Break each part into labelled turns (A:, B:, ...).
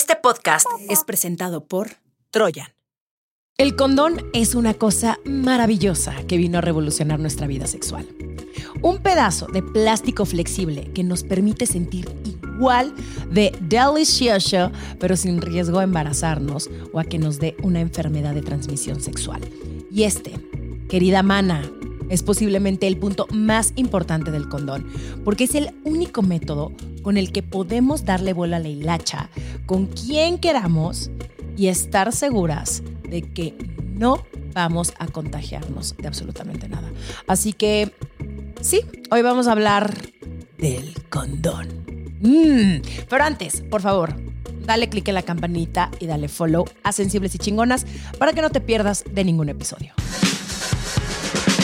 A: Este podcast es presentado por Troyan.
B: El condón es una cosa maravillosa que vino a revolucionar nuestra vida sexual. Un pedazo de plástico flexible que nos permite sentir igual de delicioso, pero sin riesgo a embarazarnos o a que nos dé una enfermedad de transmisión sexual. Y este, querida mana, es posiblemente el punto más importante del condón, porque es el único método con el que podemos darle bola a la hilacha con quien queramos y estar seguras de que no vamos a contagiarnos de absolutamente nada. Así que, sí, hoy vamos a hablar del condón. Mm, pero antes, por favor, dale click en la campanita y dale follow a Sensibles y Chingonas para que no te pierdas de ningún episodio.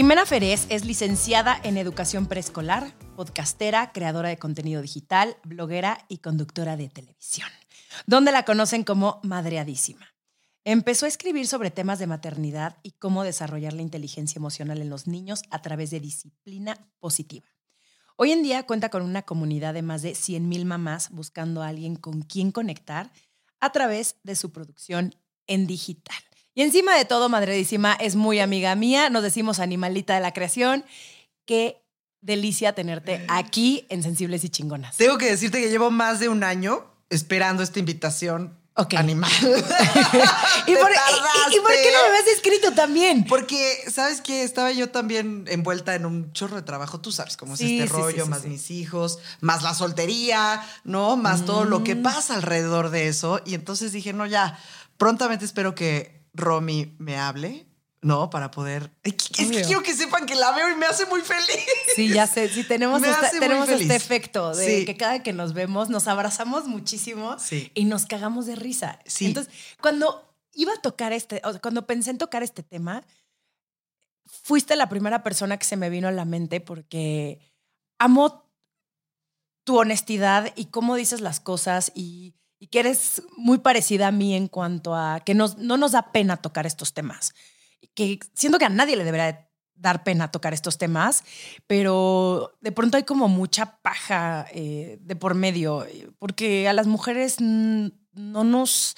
B: Jimena Ferez es licenciada en educación preescolar, podcastera, creadora de contenido digital, bloguera y conductora de televisión, donde la conocen como Madreadísima. Empezó a escribir sobre temas de maternidad y cómo desarrollar la inteligencia emocional en los niños a través de disciplina positiva. Hoy en día cuenta con una comunidad de más de 100.000 mamás buscando a alguien con quien conectar a través de su producción en digital. Y encima de todo, Madredísima es muy amiga mía, nos decimos animalita de la creación. Qué delicia tenerte aquí en Sensibles y Chingonas.
C: Tengo que decirte que llevo más de un año esperando esta invitación
B: Ok.
C: animal.
B: ¿Y, por, y- y- y por qué no me habías escrito también?
C: Porque, ¿sabes qué? Estaba yo también envuelta en un chorro de trabajo. Tú sabes cómo es este
B: sí,
C: rollo,
B: sí,
C: más mis hijos, más la soltería, ¿no? Más todo lo
B: Mm.
C: que pasa alrededor de eso. Y entonces dije, no, ya, prontamente espero que Romy me hable, ¿no? Para poder... Es que quiero que sepan que la veo y me hace muy feliz.
B: Sí, ya sé, sí, tenemos, esta-
C: muy
B: tenemos este efecto de
C: Sí.
B: que cada que nos vemos nos abrazamos muchísimo
C: Sí.
B: y nos cagamos de risa.
C: Sí.
B: Entonces, cuando iba a tocar este, cuando pensé en tocar este tema, fuiste la primera persona que se me vino a la mente porque amo tu honestidad y cómo dices las cosas y, y que eres muy parecida a mí en cuanto a que no nos da pena tocar estos temas. Que siento que a nadie le debería de dar pena tocar estos temas, pero de pronto hay como mucha paja eh, de por medio, porque a las mujeres no nos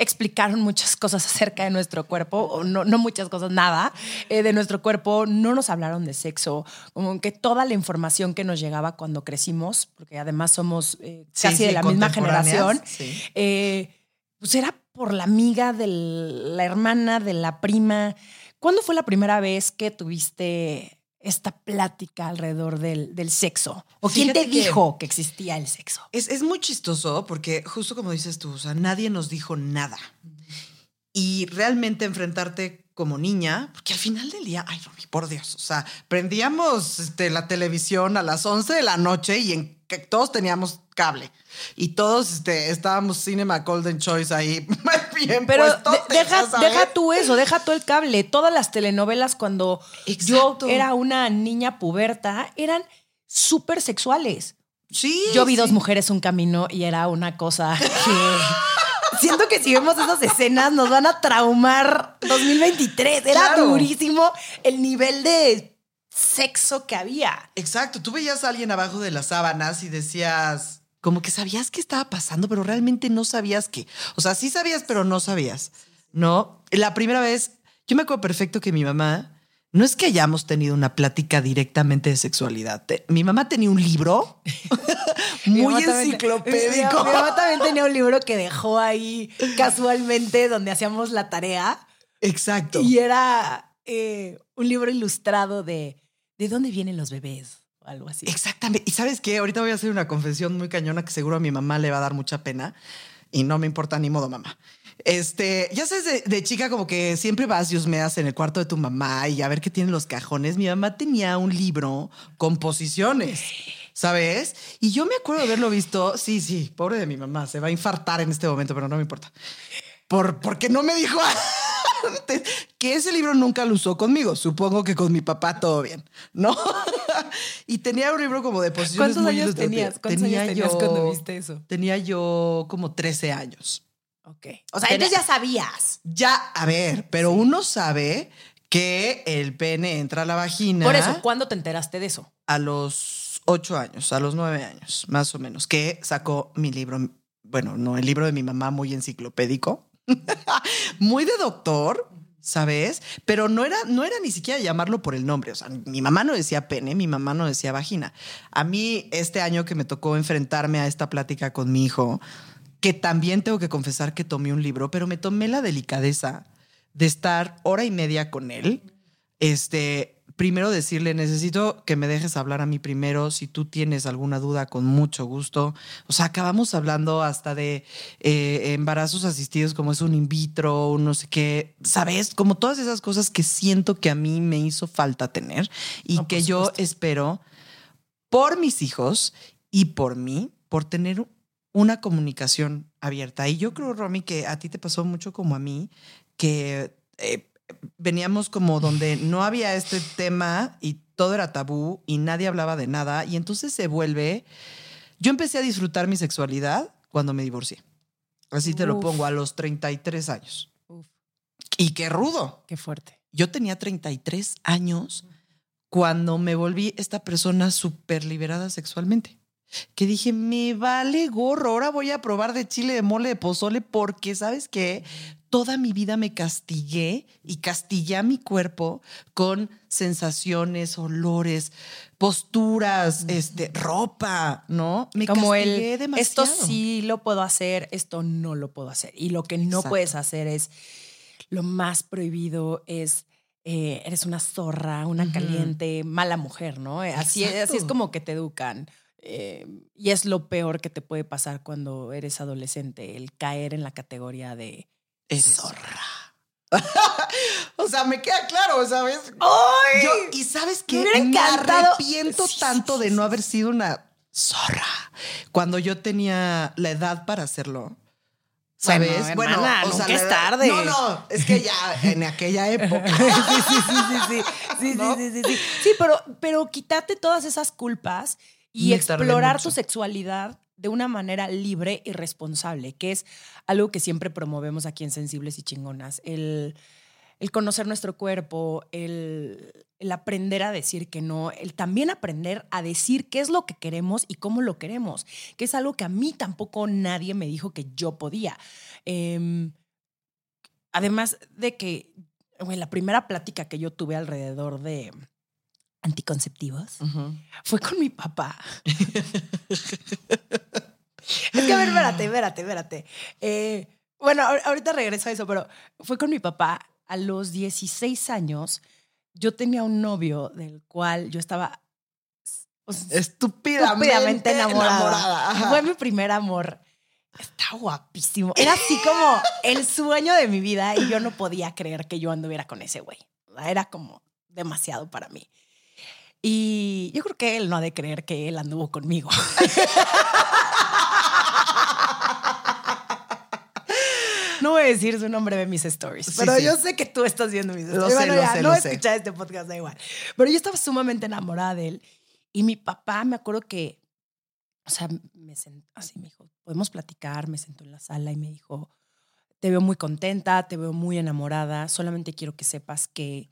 B: explicaron muchas cosas acerca de nuestro cuerpo, o no, no muchas cosas, nada, eh, de nuestro cuerpo, no nos hablaron de sexo, como que toda la información que nos llegaba cuando crecimos, porque además somos eh,
C: Sí,
B: casi
C: sí,
B: de la misma generación,
C: sí.
B: eh, pues era por la amiga de la hermana, de la prima. ¿Cuándo fue la primera vez que tuviste esta plática alrededor del, del sexo? ¿O quién te
C: Fíjate que-
B: dijo que existía el sexo?
C: Es, es muy chistoso porque justo como dices tú, o sea, nadie nos dijo nada. Y realmente enfrentarte como niña, porque al final del día, ay, Romy, por Dios, o sea, prendíamos este, la televisión a las 11 de la noche y en todos teníamos cable. Y todos este, estábamos Cinema Golden Choice ahí bien
B: Pero deja, deja tú eso, deja tú el cable. Todas las telenovelas cuando
C: Exacto.
B: yo era una niña puberta eran súper sexuales.
C: Sí.
B: Yo vi dos mujeres un camino y era una cosa que siento que si vemos esas escenas nos van a traumar 2023. Era
C: Claro.
B: durísimo el nivel de sexo que había.
C: Exacto, tú veías a alguien abajo de las sábanas y decías, como que sabías qué estaba pasando, pero realmente no sabías qué. O sea, sí sabías, pero no sabías. No, la primera vez, yo me acuerdo perfecto que mi mamá, no es que hayamos tenido una plática directamente de sexualidad. Te- mi mamá tenía un libro muy
B: también-
C: enciclopédico.
B: Mi, mi mamá también tenía un libro que dejó ahí casualmente donde hacíamos la tarea
C: Exacto.
B: y era eh, un libro ilustrado de ¿de dónde vienen los bebés? Algo así.
C: Exactamente. Y sabes qué, ahorita voy a hacer una confesión muy cañona que seguro a mi mamá le va a dar mucha pena y no me importa ni modo, mamá. Este, ya sabes, de, chica como que siempre vas y husmeas en el cuarto de tu mamá y a ver qué tienen los cajones. Mi mamá tenía un libro con posiciones. O ¿sabes? Y yo me acuerdo de haberlo visto. Sí, sí, pobre de mi mamá, se va a infartar en este momento, pero no me importa. Por, porque no me dijo antes que ese libro nunca lo usó conmigo. Supongo que con mi papá todo bien, ¿no? y tenía un libro como de posiciones
B: ¿Cuántos
C: muy
B: años tenías? ¿Cuántos
C: tenía
B: años tenías
C: yo,
B: cuando viste eso?
C: Tenía yo como 13 años.
B: Ok. O sea,
C: Tenía-
B: entonces ya sabías.
C: Ya, a ver, pero uno sabe que el pene entra a la vagina.
B: Por eso, ¿cuándo te enteraste de eso?
C: a los ocho años, a los nueve años, más o menos, que sacó mi libro, bueno, no, el libro de mi mamá muy enciclopédico, muy de doctor, ¿sabes? Pero no era, no era ni siquiera llamarlo por el nombre, o sea, mi mamá no decía pene, mi mamá no decía vagina. A mí, este año que me tocó enfrentarme a esta plática con mi hijo, que también tengo que confesar que tomé un libro, pero me tomé la delicadeza de estar hora y media con él. Este, primero decirle, necesito que me dejes hablar a mí primero. Si tú tienes alguna duda, con mucho gusto. O sea, acabamos hablando hasta de eh, embarazos asistidos, como es un in vitro, un no sé qué, ¿sabes? Como todas esas cosas que siento que a mí me hizo falta tener y
B: No,
C: que yo espero por mis hijos y por mí, por tener una comunicación abierta. Y yo creo, Romy, que a ti te pasó mucho como a mí, que eh, veníamos como donde no había este tema y todo era tabú y nadie hablaba de nada. Y entonces se vuelve... Yo empecé a disfrutar mi sexualidad cuando me divorcié. Así te lo pongo, a los 33 años.
B: Uf,
C: Y qué rudo.
B: qué fuerte.
C: Yo tenía 33 años cuando me volví esta persona súper liberada sexualmente. Que dije, me vale gorro, ahora voy a probar de chile, de mole, de pozole, porque sabes qué? Toda mi vida me castigué y castigué a mi cuerpo con sensaciones, olores, posturas, este, ropa, ¿no? Me
B: Como
C: castigué
B: el,
C: demasiado.
B: esto sí lo puedo hacer, esto no lo puedo hacer. Y lo que no
C: Exacto.
B: puedes hacer es, lo más prohibido es, eh, eres una zorra, una caliente, mala mujer, ¿no? Así, es- así es como que te educan. Eh, y es lo peor que te puede pasar cuando eres adolescente, el caer en la categoría de
C: Eres
B: zorra.
C: o sea, me queda claro, ¿sabes?
B: ¡Ay!
C: Yo, y sabes que me arrepiento tanto de no haber sido una zorra cuando yo tenía la edad para hacerlo.
B: Bueno,
C: ¿Sabes?
B: hermana, nunca
C: la
B: es tarde.
C: No, no, es que ya en aquella época.
B: sí, sí, sí, sí, sí. Sí,
C: ¿No?
B: sí, sí, sí, pero, pero quítate todas esas culpas y
C: Me
B: explorar tu sexualidad de una manera libre y responsable, que es algo que siempre promovemos aquí en Sensibles y Chingonas. El, el conocer nuestro cuerpo, el, el aprender a decir que no, el también aprender a decir qué es lo que queremos y cómo lo queremos, que es algo que a mí tampoco nadie me dijo que yo podía. Em, además de que güey, la primera plática que yo tuve alrededor de anticonceptivos fue con mi papá. que a ver, espérate, espérate, espérate. Eh, bueno, ahor- ahorita regreso a eso, pero fue con mi papá a los 16 años. Yo tenía un novio del cual yo estaba
C: Estúpidamente,
B: estúpidamente enamorada.
C: enamorada.
B: Fue mi primer amor. Está guapísimo. Era así como el sueño de mi vida y yo no podía creer que yo anduviera con ese güey. Era como demasiado para mí. Y yo creo que él no ha de creer que él anduvo conmigo. No voy a decir su nombre de mis stories,
C: Sí,
B: pero
C: sí.
B: yo sé que tú estás viendo mis
C: Lo
B: stories.
C: sé,
B: Bueno,
C: lo
B: ya,
C: sé,
B: no escuchar este podcast, da igual. Pero yo estaba sumamente enamorada de él. Y mi papá, me acuerdo que, o sea, me sentó así, me dijo, podemos platicar, me sentó en la sala y me dijo, te veo muy contenta, te veo muy enamorada, solamente quiero que sepas que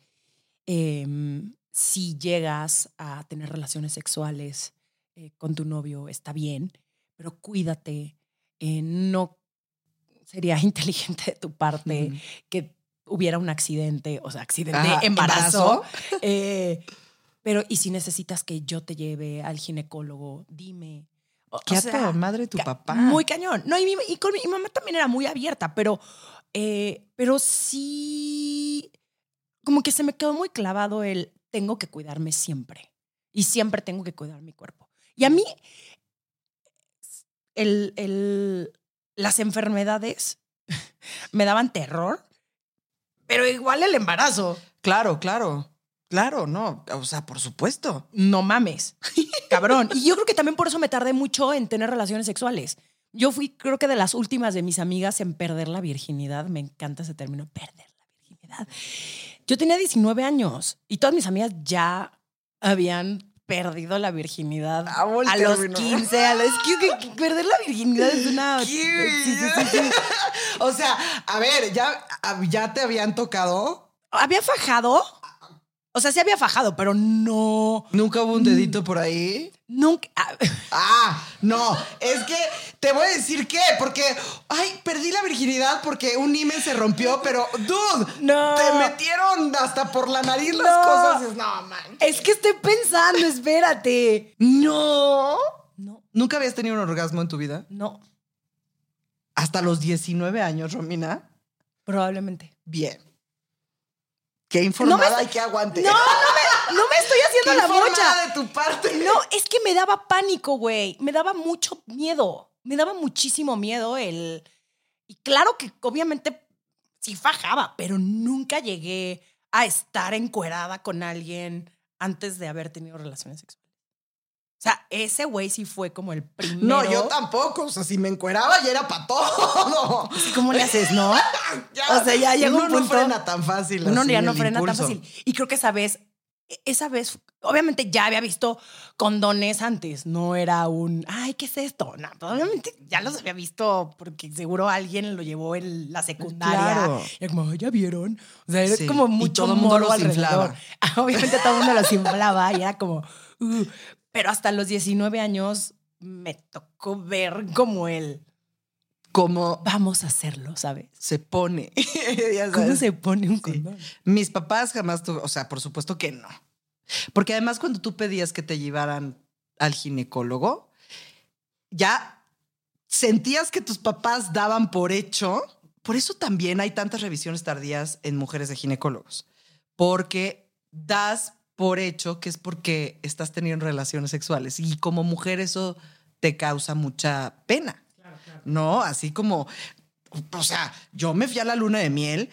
B: em, si llegas a tener relaciones sexuales eh, con tu novio, está bien, pero cuídate, eh, no sería inteligente de tu parte que hubiera un accidente, o sea, accidente,
C: Ajá,
B: embarazo. eh, pero, y si necesitas que yo te lleve al ginecólogo, dime. O-
C: Qué
B: o sea,
C: madre tu papá.
B: Muy cañón. No, y, mi, y con mi, mi mamá también era muy abierta, pero, eh, pero sí, como que se me quedó muy clavado el tengo que cuidarme siempre. Y siempre tengo que cuidar mi cuerpo. Y a mí, el, el- las enfermedades me daban terror, pero igual el embarazo.
C: Claro, claro. Claro, no. O sea, por supuesto.
B: No mames. Cabrón. Y yo creo que también por eso me tardé mucho en tener relaciones sexuales. Yo fui, creo que de las últimas de mis amigas en perder la virginidad. Me encanta ese término, perder la virginidad. Yo tenía 19 años y todas mis amigas ya habían perdido la virginidad a los
C: término.
B: 15. A los, es que- que perder la virginidad es una... Sí, sí, sí.
C: o sea, a ver, ya, ya te habían tocado.
B: ¿Había fajado? O sea, sí había fajado, pero no...
C: Nunca hubo un dedito por ahí.
B: Nunca... ah,
C: Ah, no, es que te voy a decir qué, porque, ay, perdí la virginidad porque un imen se rompió, pero, dude,
B: No.
C: te metieron hasta por la nariz las cosas. No, man.
B: Es que estoy pensando, espérate.
C: No.
B: No,
C: ¿Nunca habías tenido un orgasmo en tu vida?
B: no,
C: Hasta los 19 años, Romina.
B: probablemente.
C: Bien. Qué informada
B: No me-
C: y qué aguante.
B: No, no me, no me estoy
C: Qué
B: haciendo la
C: informada
B: mocha.
C: de tu parte.
B: No, es que me daba pánico, güey. Me daba mucho miedo. Me daba muchísimo miedo el... Y claro que obviamente sí fajaba, pero nunca llegué a estar encuerada con alguien antes de haber tenido relaciones sexuales. O sea, ese güey sí fue como el primero.
C: No, yo tampoco. O sea, si me encueraba ya era para todo.
B: Como le haces, ¿no?
C: Ya,
B: O sea, ya llega
C: uno
B: un
C: no
B: punto-
C: frena tan fácil.
B: Uno ya no frena
C: impulso.
B: tan fácil. Y creo que esa vez, esa vez, obviamente ya había visto condones antes. No era un, ay, ¿qué es esto? No, obviamente ya los había visto porque seguro alguien lo llevó en la secundaria.
C: Claro.
B: Y era como, "Ay, ¿ya vieron? O sea, era
C: Sí.
B: como
C: Y
B: mucho
C: todo el mundo los
B: alrededor.
C: inflaba.
B: Obviamente todo el mundo los inflaba y era como, "Uh". Pero hasta los 19 años me tocó ver como el,
C: Como
B: vamos a hacerlo, ¿sabes?
C: se pone. Ya
B: ¿Cómo se pone un
C: Sí.
B: condón?
C: Mis papás jamás tuve, o sea, por supuesto que no. Porque además cuando tú pedías que te llevaran al ginecólogo, ya sentías que tus papás daban por hecho. Por eso también hay tantas revisiones tardías en mujeres de ginecólogos. Porque das por hecho que es porque estás teniendo relaciones sexuales. Y como mujer eso te causa mucha pena. ¿No? Así como, o sea, yo me fui a la luna de miel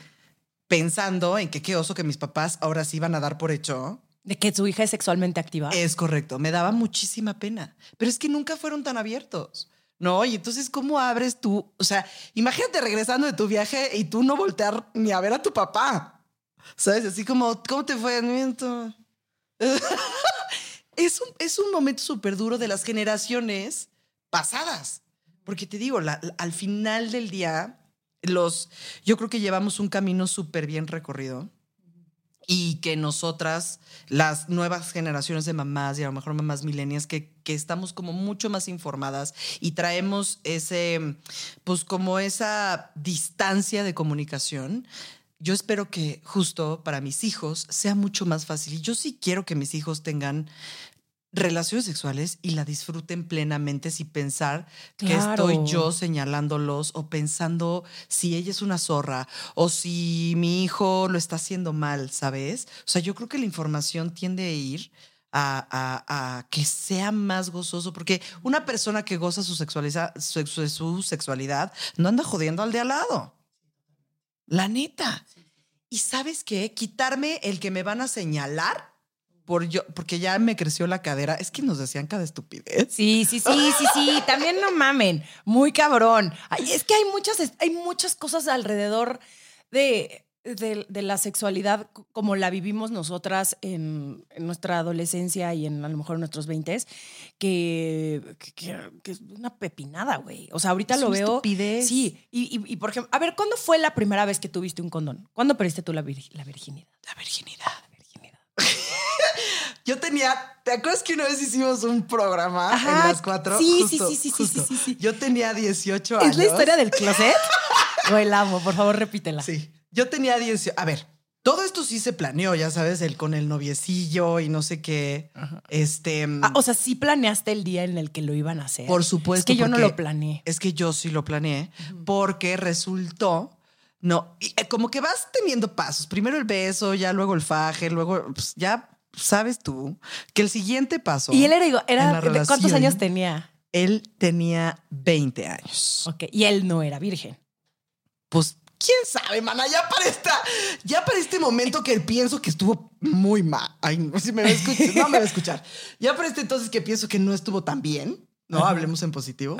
C: pensando en que qué oso que mis papás ahora sí van a dar por hecho.
B: De que su hija es sexualmente activa.
C: Es correcto, me daba muchísima pena, pero es que nunca fueron tan abiertos. No, y entonces, ¿cómo abres tú? O sea, imagínate regresando de tu viaje y tú no voltear ni a ver a tu papá. ¿Sabes? Así como, ¿cómo te fue? Es, un, es un momento súper duro de las generaciones pasadas. Porque te digo, al final del día, los, yo creo que llevamos un camino súper bien recorrido y que nosotras, las nuevas generaciones de mamás y a lo mejor mamás milenias, que, que estamos como mucho más informadas y traemos ese, pues como esa distancia de comunicación. Yo espero que justo para mis hijos sea mucho más fácil. Y yo sí quiero que mis hijos tengan relaciones sexuales y la disfruten plenamente sin pensar que estoy yo señalándolos o pensando si ella es una zorra o si mi hijo lo está haciendo mal, ¿sabes? O sea, yo creo que la información tiende a ir a, a- a que sea más gozoso, porque una persona que goza su, sexualiza- su sexualidad no anda jodiendo al de al lado. La neta. Y sabes qué? Quitarme el que me van a señalar por yo, porque ya me creció la cadera. Es que nos decían cada estupidez.
B: Sí, sí, sí, sí, sí. También no mamen. Muy cabrón. Es que hay muchas, hay muchas cosas alrededor de, de, de la sexualidad como la vivimos nosotras en, en nuestra adolescencia y en a lo mejor en nuestros 20 que, que, es una pepinada, güey. O sea, ahorita
C: Es
B: lo
C: una
B: veo.
C: estupidez.
B: Sí. Y, y- y, por ejemplo, a ver, ¿cuándo fue la primera vez que tuviste un condón? ¿Cuándo perdiste tú la, vir- la virginidad?
C: La virginidad.
B: La virginidad.
C: Yo tenía, ¿te acuerdas que una vez hicimos un programa
B: Ajá,
C: en las cuatro?
B: sí, sí, sí, sí, sí, sí, sí, sí.
C: Yo tenía 18 años.
B: ¿Es la historia del closet? Güey, la amo. Por favor, repítela.
C: Sí. Yo tenía 18. A ver, todo esto sí se planeó, ya sabes, el con el noviecillo y no sé qué. Este.
B: Ah, o sea, sí planeaste el día en el que lo iban a hacer.
C: Por supuesto.
B: Es que yo no lo planeé.
C: Es que yo sí lo planeé porque resultó. No, y, eh, como que vas teniendo pasos. Primero el beso, ya luego el faje, luego pues, ya sabes tú que el siguiente paso.
B: Y él era, era ¿de ¿cuántos años tenía?
C: Él tenía 20 años.
B: Ok, y él no era virgen.
C: Pues quién sabe, mana, ya para esta, ya para este momento que pienso que estuvo muy mal. Ay, no si me va a escuchar, no me va a escuchar. Ya para este entonces que pienso que no estuvo tan bien, no hablemos en positivo,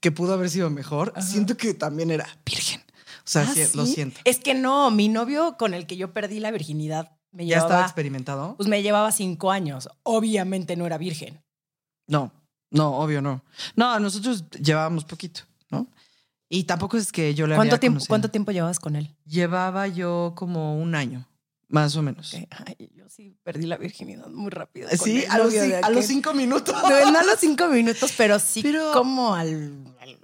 C: que pudo haber sido mejor. Siento que también era virgen. O sea,
B: ¿Ah,
C: lo
B: sí?
C: siento.
B: Es que no, mi novio con el que yo perdí la virginidad me
C: ¿Ya
B: llevaba.
C: estaba experimentado?
B: Pues me llevaba cinco años. Obviamente no era virgen.
C: No, no, obvio no. No, nosotros llevábamos poquito, ¿no? Y tampoco es que yo le
B: ¿Cuánto
C: había
B: tiempo,
C: conocido.
B: ¿Cuánto tiempo llevabas con él?
C: Llevaba yo como un año, más o menos.
B: Ay, yo sí perdí la virginidad muy rápido.
C: Sí, a los, a cinco minutos.
B: No, no a los cinco minutos, pero sí
C: Pero-
B: como al, al-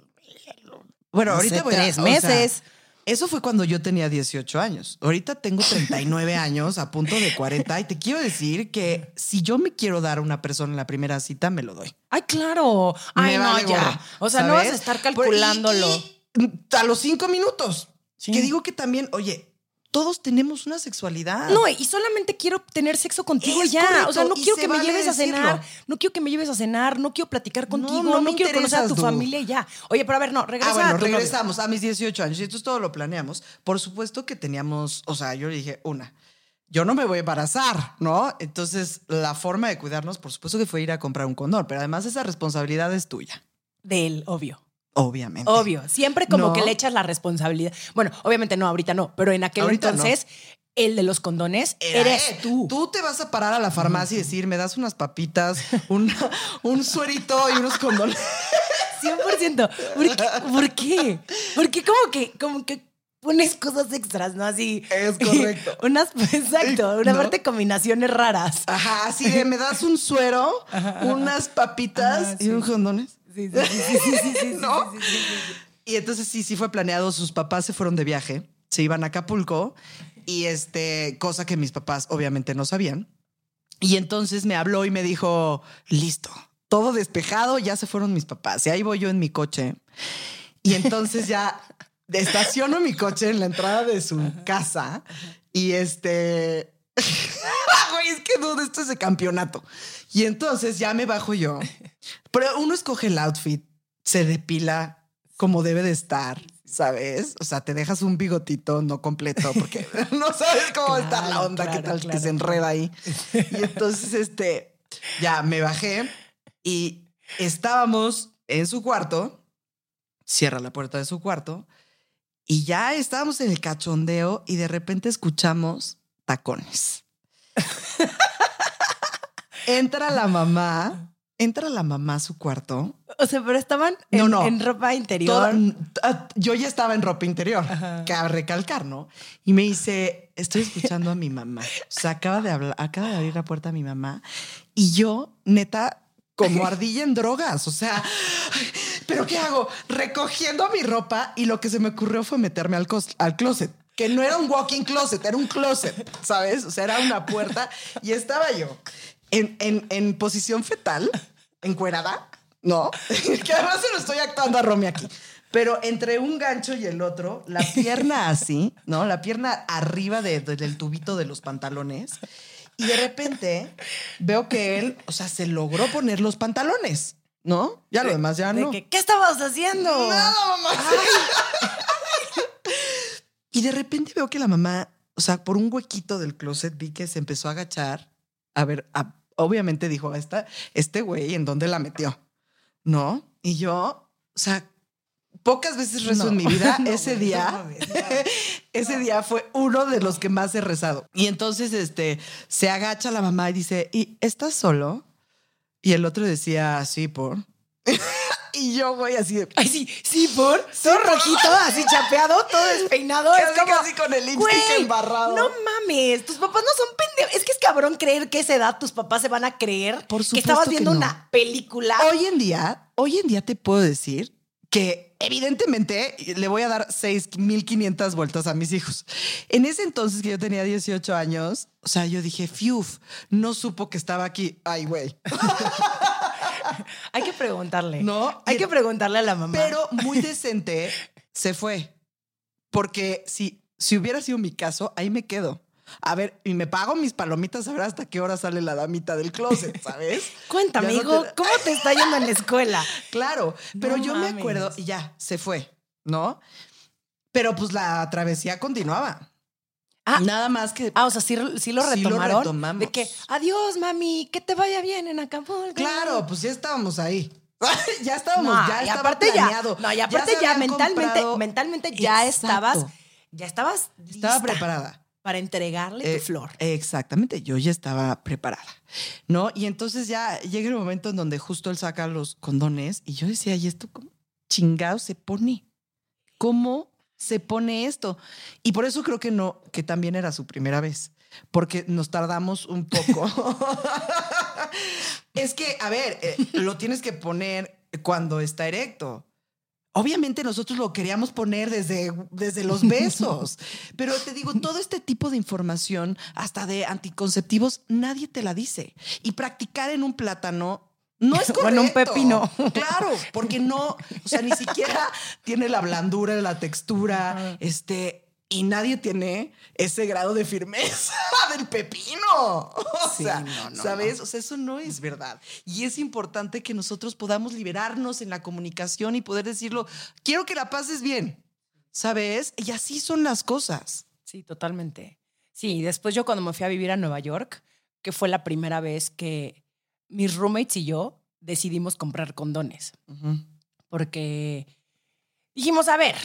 C: Bueno,
B: no
C: ahorita
B: sé,
C: voy a-
B: tres
C: o sea,
B: meses.
C: eso fue cuando yo tenía 18 años. Ahorita tengo 39 años, a punto de 40. Y te quiero decir que si yo me quiero dar a una persona en la primera cita, me lo doy.
B: Ay, claro. Ay,
C: Me
B: no,
C: vale
B: ya.
C: gorro,
B: o sea, no vas a estar
C: Por- y-
B: calculándolo.
C: y a los cinco minutos.
B: Sí.
C: Que digo que también, oye, todos tenemos una sexualidad.
B: No, y solamente quiero tener sexo contigo
C: Es
B: ya.
C: correcto,
B: o sea, no quiero
C: se
B: que me lleves a cenar. No quiero que me lleves a cenar. No quiero platicar contigo. No,
C: no me
B: quiero conocer a tu
C: Du.
B: familia ya. Oye, pero a ver, no, regresa
C: Ah, bueno,
B: a tu novio.
C: regresamos a mis 18 años y entonces todo lo planeamos. Por supuesto que teníamos, o sea, yo le dije, una, yo no me voy a embarazar, ¿no? Entonces, la forma de cuidarnos, por supuesto que fue ir a comprar un condón, pero además esa responsabilidad es tuya,
B: De él, obvio.
C: Obviamente.
B: Obvio. Siempre como
C: No.
B: que le echas la responsabilidad. Bueno, obviamente no, ahorita no, pero en aquel
C: Ahorita no.
B: entonces, el de los condones
C: Era
B: eres tú.
C: Tú te vas a parar a la farmacia y decir, me das unas papitas, un, un suerito y unos condones.
B: 100%. ¿Por qué? ¿Por qué? Porque como que, como que pones cosas extras, ¿no? Así.
C: Es correcto.
B: Unas, exacto, una
C: ¿No?
B: parte de combinaciones raras.
C: Ajá, así de, me das un suero, unas papitas
B: Ajá,
C: y unos condones.
B: Sí, sí, sí, sí,
C: ¿No? Y entonces sí, sí fue planeado. Sus papás se fueron de viaje, se iban a Acapulco y este, cosa que mis papás obviamente no sabían. Y entonces me habló y me dijo, listo, todo despejado, ya se fueron mis papás. Y ahí voy yo en mi coche. Y entonces ya estaciono mi coche en la entrada de su casa y este... Güey, es que dudo, esto es de campeonato. Y entonces ya me bajo yo. Pero uno escoge el outfit, se depila como debe de estar, ¿sabes? O sea, te dejas un bigotito no completo porque no sabes cómo a estar la
B: Claro,
C: onda, qué
B: claro,
C: tal que
B: claro,
C: se enreda ahí. Y entonces, este, ya me bajé y estábamos en su cuarto, cierra la puerta de su cuarto y ya estábamos en el cachondeo y de repente escuchamos tacones. Entra la mamá, entra la mamá a su cuarto.
B: O sea, pero estaban
C: No,
B: en,
C: no.
B: en ropa interior.
C: Toda- ah, yo ya estaba en ropa interior, que a recalcar, ¿no? Y me dice, estoy escuchando a mi mamá. O sea, acaba de hablar, acaba de abrir la puerta a mi mamá. Y yo, neta, como ardilla en drogas. O sea, ¿pero qué hago? Recogiendo mi ropa y lo que se me ocurrió fue meterme al, al closet. Que no era un walking closet, era un closet, ¿sabes? O sea, era una puerta y estaba yo en, en, en posición fetal, encuerada, ¿no? que además se lo estoy actuando a Romy aquí. Pero entre un gancho y el otro, la pierna así, ¿no? La pierna arriba de- de- del tubito de los pantalones. Y de repente veo que él, o sea, se logró poner los pantalones, ¿no? Ya lo demás ya
B: De
C: no.
B: que, ¿Qué estabas haciendo?
C: Nada, mamá. y de repente veo que la mamá, o sea, por un huequito del closet vi que se empezó a agachar. A ver, a- obviamente dijo, esta, este güey, ¿en dónde la metió? ¿No? Y yo, o sea, pocas veces rezo
B: No.
C: en mi vida.
B: No,
C: ese
B: güey,
C: día,
B: no
C: ese día fue uno de los que más he rezado. Y entonces, este, se agacha la mamá y dice, ¿y estás solo? Y el otro decía, sí, por. y yo voy así de...
B: Ay, sí, sí, por. todo rojito, así chapeado, todo despeinado. es
C: Casi,
B: como,
C: casi con el lipstick
B: güey,
C: embarrado.
B: No mames, tus papás no son pendejos. Es que es cabrón creer que a esa edad tus papás se van a creer
C: Por
B: que estabas
C: que
B: viendo
C: no.
B: una película.
C: Hoy en día, hoy en día te puedo decir que evidentemente le voy a dar 6.500 vueltas a mis hijos. En ese entonces que yo tenía 18 años, o sea, yo dije, fiuf, no supo que estaba aquí. Ay, güey.
B: Hay que preguntarle.
C: No,
B: Hay que preguntarle a la mamá.
C: Pero muy decente se fue. Porque si, si hubiera sido mi caso, ahí me quedo. A ver, y me pago mis palomitas a ver hasta qué hora sale la damita del closet, ¿sabes?
B: Cuéntame,
C: Ya no
B: amigo,
C: te-
B: ¿cómo te está yendo en la escuela?
C: Claro, pero
B: No
C: yo me acuerdo y ya, se fue, ¿no? Pero pues la travesía continuaba.
B: Ah,
C: Nada más que.
B: Ah, o sea, sí, sí lo
C: Sí lo
B: retomaron.
C: retomamos.
B: de que, adiós, mami, que te vaya bien en Acapulco.
C: Claro, pues ya estábamos ahí. ya estábamos,
B: No,
C: ya
B: y
C: estaba
B: aparte
C: planeado.
B: ya, no, y
C: Ya
B: aparte ya,
C: habían
B: mentalmente,
C: comprado-
B: mentalmente ya
C: Exacto.
B: estabas, ya estabas
C: Estaba
B: lista
C: preparada.
B: para entregarle
C: Eh,
B: tu flor.
C: Exactamente, yo ya estaba preparada, ¿no? Y entonces ya llega el momento en donde justo él saca los condones y yo decía, ¿y esto cómo chingado se pone? ¿Cómo se pone esto? Y por eso creo que no, que también era su primera vez, porque nos tardamos un poco. es que, a ver, eh, lo tienes que poner cuando está erecto. Obviamente nosotros lo queríamos poner desde, desde los besos, pero te digo, todo este tipo de información, hasta de anticonceptivos, nadie te la dice. Y practicar en un plátano no es correcto.
B: Bueno, un pepino.
C: Claro, porque no, o sea, ni siquiera tiene la blandura, la textura, este, y nadie tiene ese grado de firmeza del pepino. O
B: Sí,
C: sea,
B: no, no,
C: ¿sabes? O sea, eso no es verdad. Y es importante que nosotros podamos liberarnos en la comunicación y poder decirlo, quiero que la pases bien, ¿sabes? Y así son las cosas.
B: Sí, totalmente. Sí, después yo cuando me fui a vivir a Nueva York, que fue la primera vez que mis roommates y yo decidimos comprar condones, porque dijimos, a ver,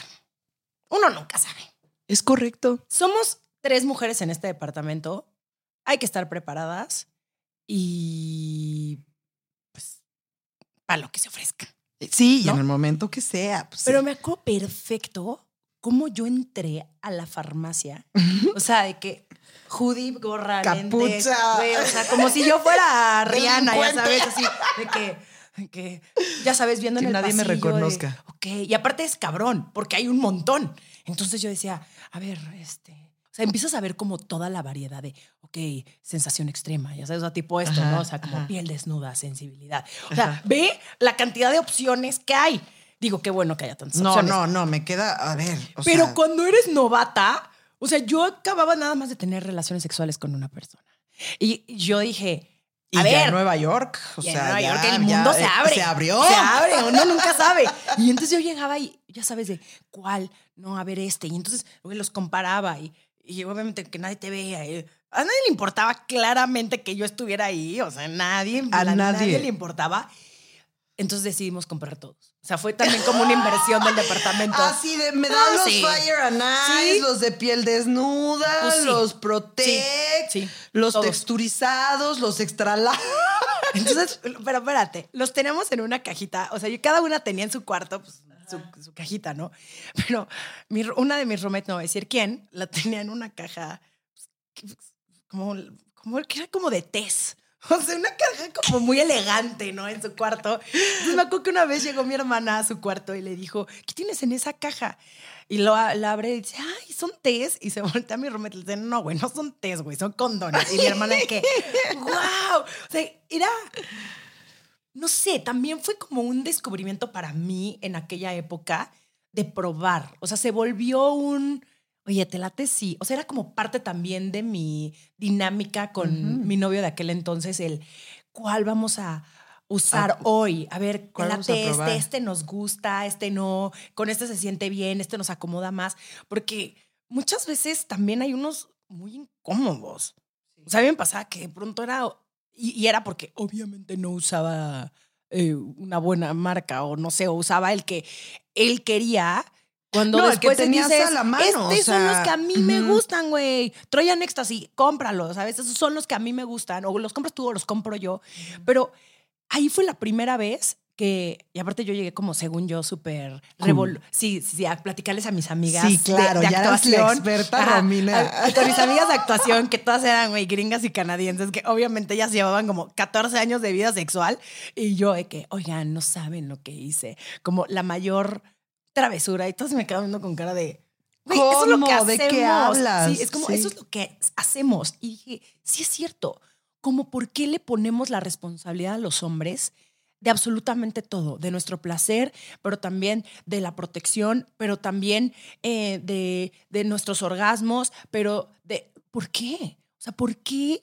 B: uno nunca sabe.
C: Es correcto.
B: Somos tres mujeres en este departamento, hay que estar preparadas y pues para lo que se ofrezca.
C: Sí, y en el momento que sea. pues,
B: Pero
C: sí.
B: me acuerdo perfecto cómo yo entré a la farmacia. O sea, de que hoodie, gorra,
C: Capucha.
B: güey, o sea, como si yo fuera Rihanna, ya sabes, así, de que, de que, ya sabes, viendo
C: Que
B: en el
C: nadie me
B: pasillo de,
C: reconozca.
B: ok, y aparte es cabrón, porque hay un montón. Entonces yo decía, a ver, este... O sea, empiezas a ver como toda la variedad de, ok, sensación extrema, ya sabes, o sea, tipo esto,
C: Ajá,
B: ¿no? O sea, como
C: ajá.
B: piel desnuda, sensibilidad. O sea,
C: Ajá.
B: ve la cantidad de opciones que hay. Digo, qué bueno que haya tantas
C: No,
B: opciones.
C: no, no, me queda, a ver. o
B: Pero
C: sea,
B: cuando eres novata, o sea, yo acababa nada más de tener relaciones sexuales con una persona. Y yo dije,
C: y
B: a
C: ya
B: ver,
C: en Nueva York, o
B: y en
C: sea,
B: Nueva
C: ya-
B: York el
C: ya,
B: mundo se
C: eh,
B: abre.
C: Se abrió.
B: Se abre, uno nunca sabe. Y entonces yo llegaba y ya sabes de cuál, no, a ver este. Y entonces los comparaba y, y obviamente que nadie te vea. y a nadie le importaba claramente que yo estuviera ahí, o sea, nadie,
C: A
B: la-
C: nadie.
B: le importaba. Entonces decidimos comprar todos. O sea, fue también como una inversión del departamento.
C: Así de, me dan
B: Ah,
C: los
B: sí.
C: Fire and Ice,
B: Sí.
C: los de piel desnuda,
B: Pues sí.
C: los Protect, los
B: todos.
C: texturizados, los extra large.
B: Entonces, pero espérate, los teníamos en una cajita, o sea, yo cada una tenía en su cuarto pues, su, su cajita, ¿no? Pero mi, una de mis roommates, no voy a decir quién, la tenía en una caja pues, que- como, como que era como de test. O sea, una caja como muy elegante, ¿no? En su cuarto. Entonces me acuerdo que una vez llegó mi hermana a su cuarto y le dijo, ¿qué tienes en esa caja? Y lo la abre y dice, ay, son tés. Y se voltea a mi roommate y le dice, no, güey, no son tés, güey, son condones. Y mi hermana que, wow. O sea, era, no sé, también fue como un descubrimiento para mí en aquella época de probar. O sea, se volvió un, oye, te late sí. O sea, era como parte también de mi dinámica con mi novio de aquel entonces, el cuál vamos a usar
C: Ah,
B: hoy. A ver, te
C: ¿cuál vamos a
B: late este, este nos gusta, este no, con este se siente bien, este nos acomoda más. Porque muchas veces también hay unos muy incómodos. O sea, a mí me pasaba que de pronto era, y, y era porque obviamente no usaba eh, una buena marca o no sé, o usaba el que él quería. Cuando
C: No, el que
B: después
C: tenías
B: dices,
C: a la mano,
B: estos
C: o
B: son
C: sea,
B: los que a mí me
C: ujú.
B: gustan, güey. Troyan Ecstasy, cómpralos, ¿sabes? Esos son los que a mí me gustan. O los compras tú o los compro yo. Pero ahí fue la primera vez que, y aparte yo llegué como, según yo, súper revol... Sí, sí, a platicarles a mis amigas.
C: Sí,
B: de-
C: claro,
B: de,
C: ya eras la
B: actuación.
C: experta,
B: Ajá,
C: Romina.
B: a- a- con mis amigas de actuación, que todas eran, güey, gringas y canadienses, que obviamente ellas llevaban como 14 años de vida sexual. Y yo de que, oigan, no saben lo que hice. Como la mayor travesura. Y todos me quedaban viendo con cara de... Güey, eso es lo que
C: ¿Cómo?
B: hacemos.
C: ¿De qué hablas?
B: Sí, es como,
C: Sí.
B: eso es lo que hacemos. Y dije, sí es cierto. Como, ¿por qué le ponemos la responsabilidad a los hombres de absolutamente todo? De nuestro placer, pero también de la protección, pero también eh, de, de nuestros orgasmos, pero de, ¿por qué? O sea, ¿por qué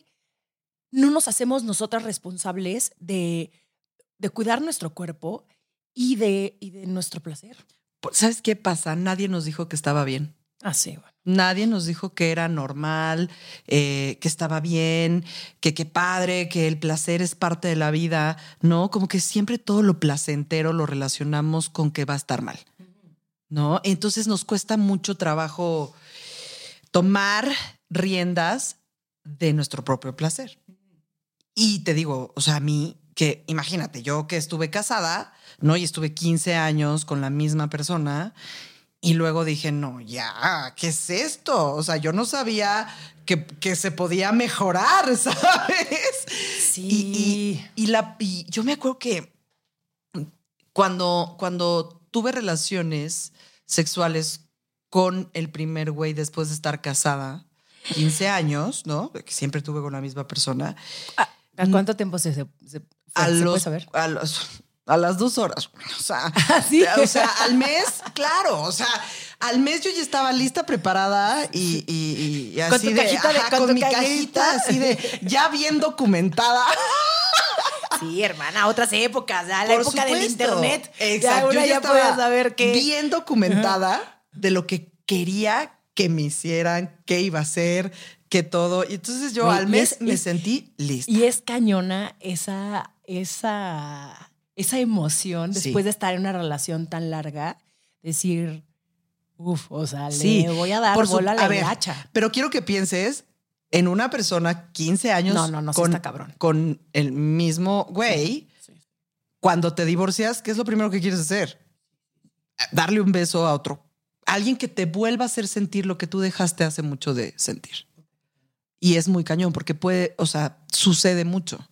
B: no nos hacemos nosotras responsables de, de cuidar nuestro cuerpo y de, y de nuestro placer?
C: ¿Sabes qué pasa? Nadie nos dijo que estaba bien.
B: Ah, sí, bueno.
C: Nadie nos dijo que era normal, eh, que estaba bien, que qué padre, que el placer es parte de la vida, ¿no? Como que siempre todo lo placentero lo relacionamos con que va a estar mal, ¿no? Entonces nos cuesta mucho trabajo tomar riendas de nuestro propio placer. Y te digo, o sea, a mí, que imagínate, yo que estuve casada, ¿no? Y estuve 15 años con la misma persona y luego dije, no, ya, ¿qué es esto? O sea, yo no sabía que, se podía mejorar, ¿sabes?
B: Sí.
C: Y, la, yo me acuerdo que cuando, cuando tuve relaciones sexuales con el primer güey después de estar casada, 15 años, ¿no? Que siempre tuve con la misma persona.
B: ¿A, cuánto tiempo se, se,
C: a
B: los,
C: saber? A los, a las dos horas. O sea, o sea, al mes, claro. O sea, al mes yo ya estaba lista, preparada y, así
B: con
C: de,
B: con,
C: mi cajita, así de ya bien documentada.
B: Sí, hermana, otras épocas, la época del internet.
C: Exacto. Ya, yo ya, saber que bien documentada de lo que quería que me hicieran, qué iba a hacer, que todo. Y entonces yo al mes me sentí lista.
B: Y es cañona esa, esa esa emoción después de estar en una relación tan larga, decir, uff, o sea, le voy a dar bola a la ver,
C: Pero quiero que pienses en una persona 15 años
B: no, no, no, con, cabrón.
C: con el mismo güey. Cuando te divorcias, ¿qué es lo primero que quieres hacer? Darle un beso a otro. Alguien que te vuelva a hacer sentir lo que tú dejaste hace mucho de sentir. Y es muy cañón porque puede, o sea, sucede mucho.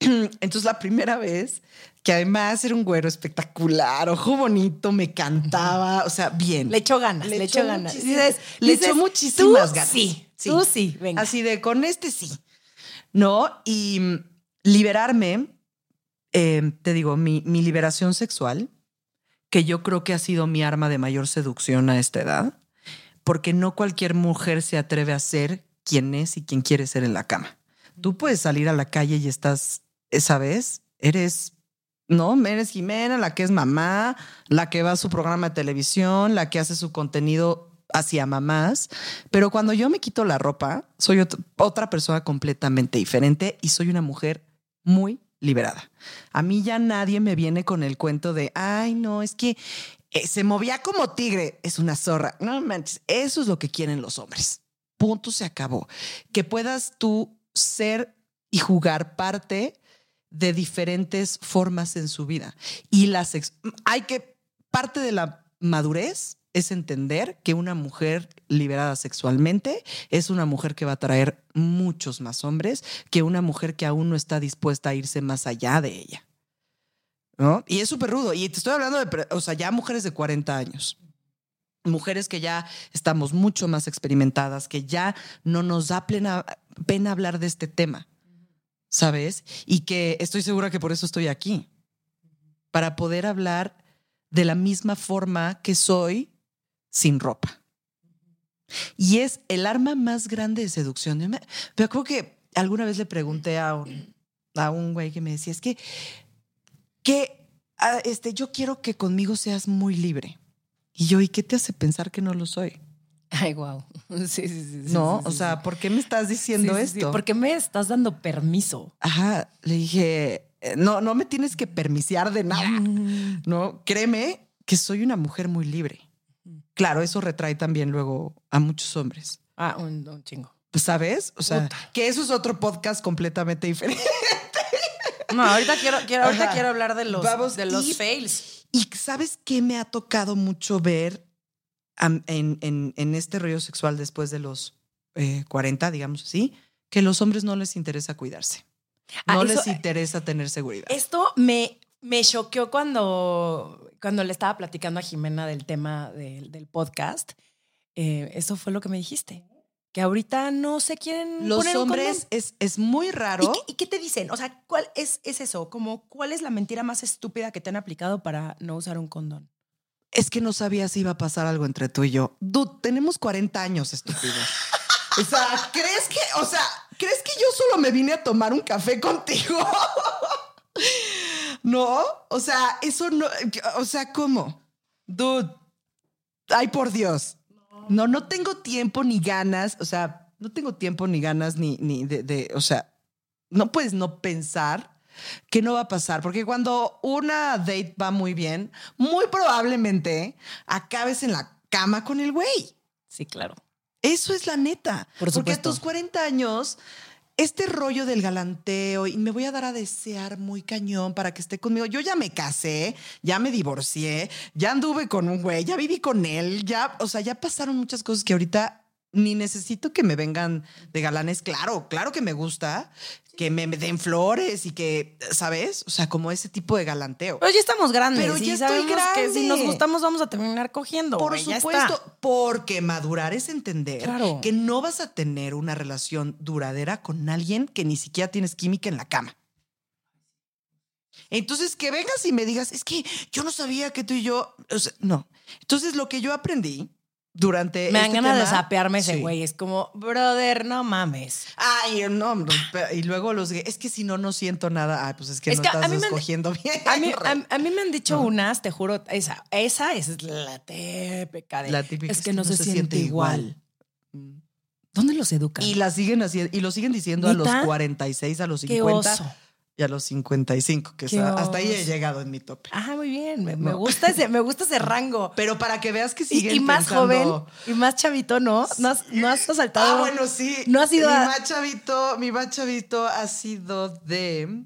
C: Entonces la primera vez, que además era un güero espectacular, ojo bonito, me cantaba, o sea, bien.
B: Le echó ganas, le, echó ganas.
C: le echó muchísimas ganas.
B: Sí, sí, tú sí, venga.
C: Así de, con este sí. ¿No? Y liberarme, em, te digo, mi, mi liberación sexual, que yo creo que ha sido mi arma de mayor seducción a esta edad, porque no cualquier mujer se atreve a ser quien es y quien quiere ser en la cama. Tú puedes salir a la calle y estás esa vez eres, ¿no? Eres Jimena, la que es mamá, la que va a su programa de televisión, la que hace su contenido hacia mamás. Pero cuando yo me quito la ropa, soy otra persona completamente diferente y soy una mujer muy liberada. A mí ya nadie me viene con el cuento de, ay, no, es que eh, se movía como tigre, es una zorra. No manches, eso es lo que quieren los hombres. Punto, se acabó. Que puedas tú ser y jugar parte de diferentes formas en su vida. Y la hay que, parte de la madurez es entender que una mujer liberada sexualmente es una mujer que va a traer muchos más hombres que una mujer que aún no está dispuesta a irse más allá de ella. ¿No? Y es súper rudo. Y te estoy hablando de, o sea, ya mujeres de 40 años. Mujeres que ya estamos mucho más experimentadas, que ya no nos da plena, pena hablar de este tema. ¿Sabes? Y que estoy segura que por eso estoy aquí, para poder hablar de la misma forma que soy sin ropa. Y es el arma más grande de seducción. Pero creo que alguna vez le pregunté a un, a un güey que me decía, es que, que ah, este, yo quiero que conmigo seas muy libre. Y yo, ¿y qué te hace pensar que no lo soy?
B: Ay, wow. Sí, sí, sí.
C: No, o sea, ¿por qué me estás diciendo esto?
B: ¿Por qué me estás dando permiso?
C: Ajá, le dije, eh, no, no me tienes que permisiar de nada. No, créeme que soy una mujer muy libre. Claro, eso retrae también luego a muchos hombres.
B: Ah, un, chingo.
C: ¿Sabes? O sea, que eso es otro podcast completamente diferente.
B: No, ahorita quiero, quiero ahorita quiero hablar de los, de los fails.
C: Y sabes qué me ha tocado mucho ver en, este rollo sexual después de los 40, eh, digamos así, que los hombres no les interesa cuidarse. Ah, no les interesa tener seguridad.
B: Esto me, me choqueó cuando, cuando le estaba platicando a Jimena del tema del, podcast. Eh, eso fue lo que me dijiste. Que ahorita no se quieren.
C: Los hombres es, es muy raro.
B: ¿Y qué, te dicen? O sea, ¿cuál es, es eso? Como, ¿Cuál es la mentira más estúpida que te han aplicado para no usar un condón?
C: Es que no sabía si iba a pasar algo entre tú y yo. Dude, tenemos 40 años, estúpido. o sea, ¿crees que, o sea, ¿crees que yo solo me vine a tomar un café contigo? no, o sea, eso no, o sea, ¿cómo? dude, ay por Dios. No, no tengo tiempo ni ganas, o sea, no tengo tiempo ni ganas ni, ni de, de, o sea, no puedes no pensar que no va a pasar, porque cuando una date va muy bien, muy probablemente acabes en la cama con el güey.
B: Sí, claro.
C: Eso es la neta.
B: Por
C: Porque a tus 40 años, este rollo del galanteo y me voy a dar a desear muy cañón para que esté conmigo. Yo ya me casé, ya me divorcié, ya anduve con un güey, ya viví con él, ya, o sea, ya pasaron muchas cosas que ahorita ni necesito que me vengan de galanes. Claro, claro que me gusta que me den flores y que, ¿sabes? O sea, como ese tipo de galanteo.
B: Pero ya estamos grandes.
C: Pero
B: y
C: ya estoy
B: sabemos que si nos
C: grande.
B: gustamos vamos a terminar cogiendo.
C: Por supuesto, porque madurar es entender
B: Claro.
C: que no vas a tener una relación duradera con alguien que ni siquiera tienes química en la cama. Entonces, que vengas y me digas, es que yo no sabía que tú y yo, o sea, no. Entonces, lo que yo aprendí durante
B: Me dan
C: este
B: ganas de sapearme ese
C: Sí.
B: güey. Es como, brother, no mames.
C: Ay, no, y luego los es que si no, no siento nada. Ay, pues es que
B: Es
C: no
B: que a
C: estás
B: me han-
C: escogiendo bien.
B: A mí, a, a mí me han dicho unas, te juro, esa, esa es la típica de.
C: La típica
B: es que no, se, siente igual. ¿Dónde los educan?
C: Y la siguen haciendo, y lo siguen diciendo a los
B: ¿Neta?
C: 46, a los
B: Qué
C: 50
B: oso.
C: Y a los 55, que hasta ahí he llegado en mi tope.
B: Ah, muy bien. Me, me gusta ese, me gusta ese rango.
C: Pero para que veas que
B: Y,
C: siguen
B: y más
C: pensando-
B: joven y más chavito, ¿no? No has, no has saltado.
C: Ah, bueno, sí.
B: No has ido
C: mi
B: a-
C: más chavito, mi más chavito ha sido de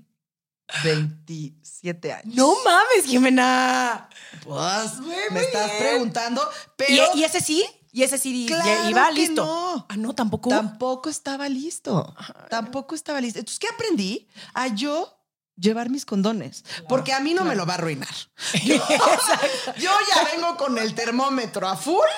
C: 27 años.
B: No mames, Jimena.
C: Pues, me estás preguntando,
B: ¿Y, y ese sí? ¿Y ese sí?
C: Claro
B: iba
C: que
B: listo.
C: no.
B: Ah, no, tampoco.
C: tampoco estaba listo. Tampoco estaba listo. Entonces, ¿qué aprendí? A yo llevar mis condones. Porque a mí no me lo va a arruinar. Yo, yo ya vengo con el termómetro a full.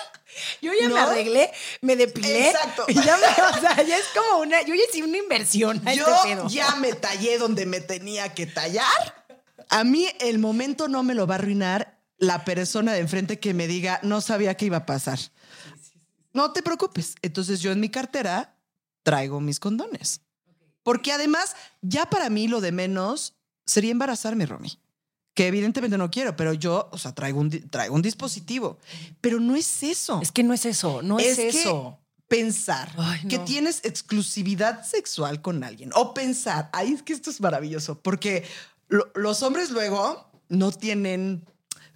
B: Yo ya me arreglé, me depilé.
C: Exacto.
B: Y ya me, o sea, ya es como una, yo ya hice una inversión a
C: Yo
B: este pedo.
C: ya me tallé donde me tenía que tallar. A mí el momento no me lo va a arruinar la persona de enfrente que me diga, no sabía qué iba a pasar. No te preocupes. Entonces yo en mi cartera traigo mis condones. Porque además, ya para mí lo de menos sería embarazarme, Romy. Que evidentemente no quiero, pero yo, o sea, traigo un, traigo un dispositivo. Pero no es eso.
B: Es que no es eso, no es,
C: Es que
B: eso.
C: pensar
B: Ay,
C: que tienes exclusividad sexual con alguien o pensar, ay, es que esto es maravilloso, porque lo- los hombres luego no tienen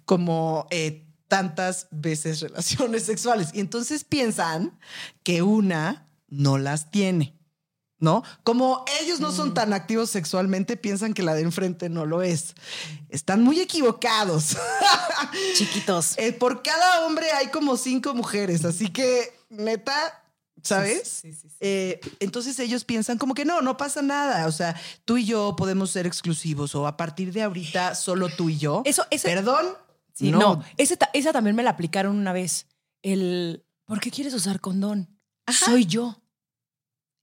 C: como eh, tantas veces relaciones sexuales y entonces piensan que una no las tiene. ¿No? Como ellos no
B: Mm.
C: son tan activos sexualmente, piensan que la de enfrente no lo es. Están muy equivocados.
B: Chiquitos.
C: Eh, por cada hombre hay como cinco mujeres, así que neta, ¿sabes?
B: Sí, sí, sí.
C: Eh, entonces ellos piensan como que no, no pasa nada. O sea, tú y yo podemos ser exclusivos o a partir de ahorita solo tú y yo.
B: Eso, ese,
C: Perdón.
B: Sí, no, esa también me la aplicaron una vez. El, ¿por qué quieres usar condón? Soy yo.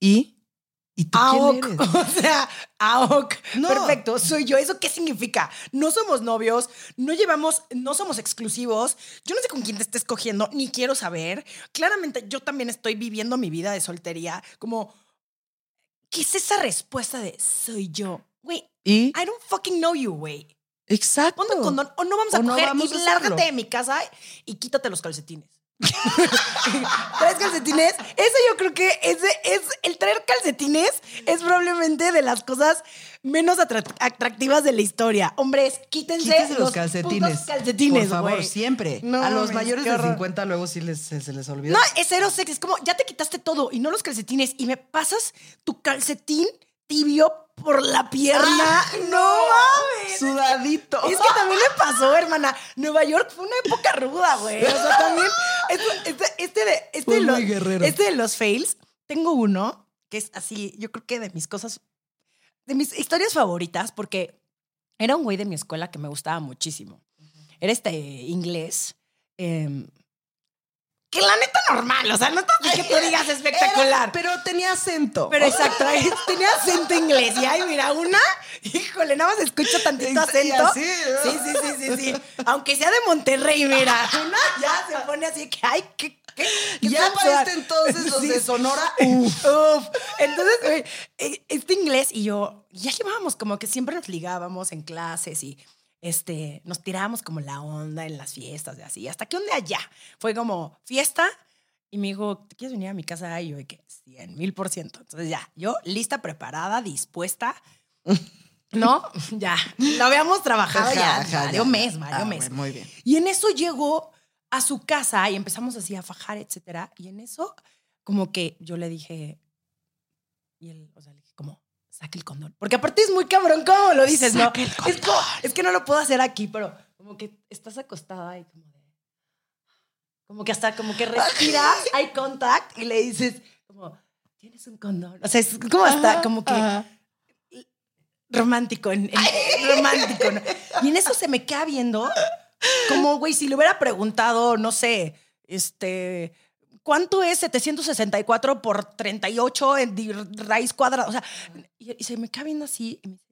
C: ¿Y? ¿Y tú quién eres?
B: O sea, AOC.
C: No.
B: Perfecto, soy yo. ¿Eso qué significa? No somos novios, no llevamos, no somos exclusivos. Yo no sé con quién te estés cogiendo, ni quiero saber. Claramente yo también estoy viviendo mi vida de soltería. Como, ¿qué es esa respuesta de soy yo? Güey,
C: ¿Y?
B: I don't fucking know you, güey.
C: Exacto.
B: Ponte un condón o no vamos a
C: O no
B: coger
C: vamos
B: y
C: a
B: lárgate de mi casa y quítate los calcetines. ¿Traes calcetines? Eso yo creo que es, el traer calcetines es probablemente de las cosas menos atra- atractivas de la historia. Hombres, quítense
C: los,
B: los
C: calcetines.
B: calcetines,
C: Por favor, siempre.
B: No
C: a los mayores de
B: horror.
C: 50 luego sí les, se, se les olvida.
B: No, es cero sexy. Es como, ya te quitaste todo y no los calcetines y me pasas tu calcetín tibio por la pierna.
C: Ah,
B: no mames.
C: Sudadito.
B: Es que también me pasó, hermana. Nueva York fue una época ruda, güey. O sea, también. Este, este, este de, este, de los, este de los fails, tengo uno que es así, yo creo que de mis cosas, de mis historias favoritas, porque era un güey de mi escuela que me gustaba muchísimo. Era este inglés. em, que la neta normal, o sea, no tanto que tú digas espectacular.
C: Era- pero tenía acento.
B: Pero exacto, tenía acento inglés. Y ay, mira, una, híjole, nada más escucho tantito acento. Sí, sí, sí, sí, sí. Aunque sea de Monterrey, mira, una ya se pone así que, ay, qué.
C: ya para este entonces los
B: Sí.
C: de Sonora.
B: Uf. Uf. Entonces, eh, este inglés y yo, ya llevábamos como que siempre nos ligábamos en clases y este, nos tirábamos como la onda en las fiestas y así. Hasta que un día ya fue como fiesta y me dijo, ¿te quieres venir a mi casa? Y yo, ¿de qué? 100 mil por ciento. Entonces ya, yo lista, preparada, dispuesta. ¿No? Ya. Lo habíamos trabajado ya.
C: Ajá,
B: Mario
C: ya.
B: mes, Mario
C: Ah,
B: mes.
C: muy bien.
B: Y en eso llegó a su casa y empezamos así a fajar, etcétera. Y en eso, como que yo le dije, y él, o sea, le saque el condón. Porque aparte es muy cabrón, ¿cómo lo dices, no?
C: El
B: Es, como- es que no lo puedo hacer aquí, pero como que estás acostada y como de. Como que hasta como que respiras, hay contact y le dices, como, tienes un condón. O sea, es como hasta, como que romántico, en, en- romántico. ¿no? Y en eso se me queda viendo como, güey, si le hubiera preguntado, no sé, este, ¿cuánto es 764 por 38 en raíz cuadrada? O sea, y, se me queda viendo así y me dice,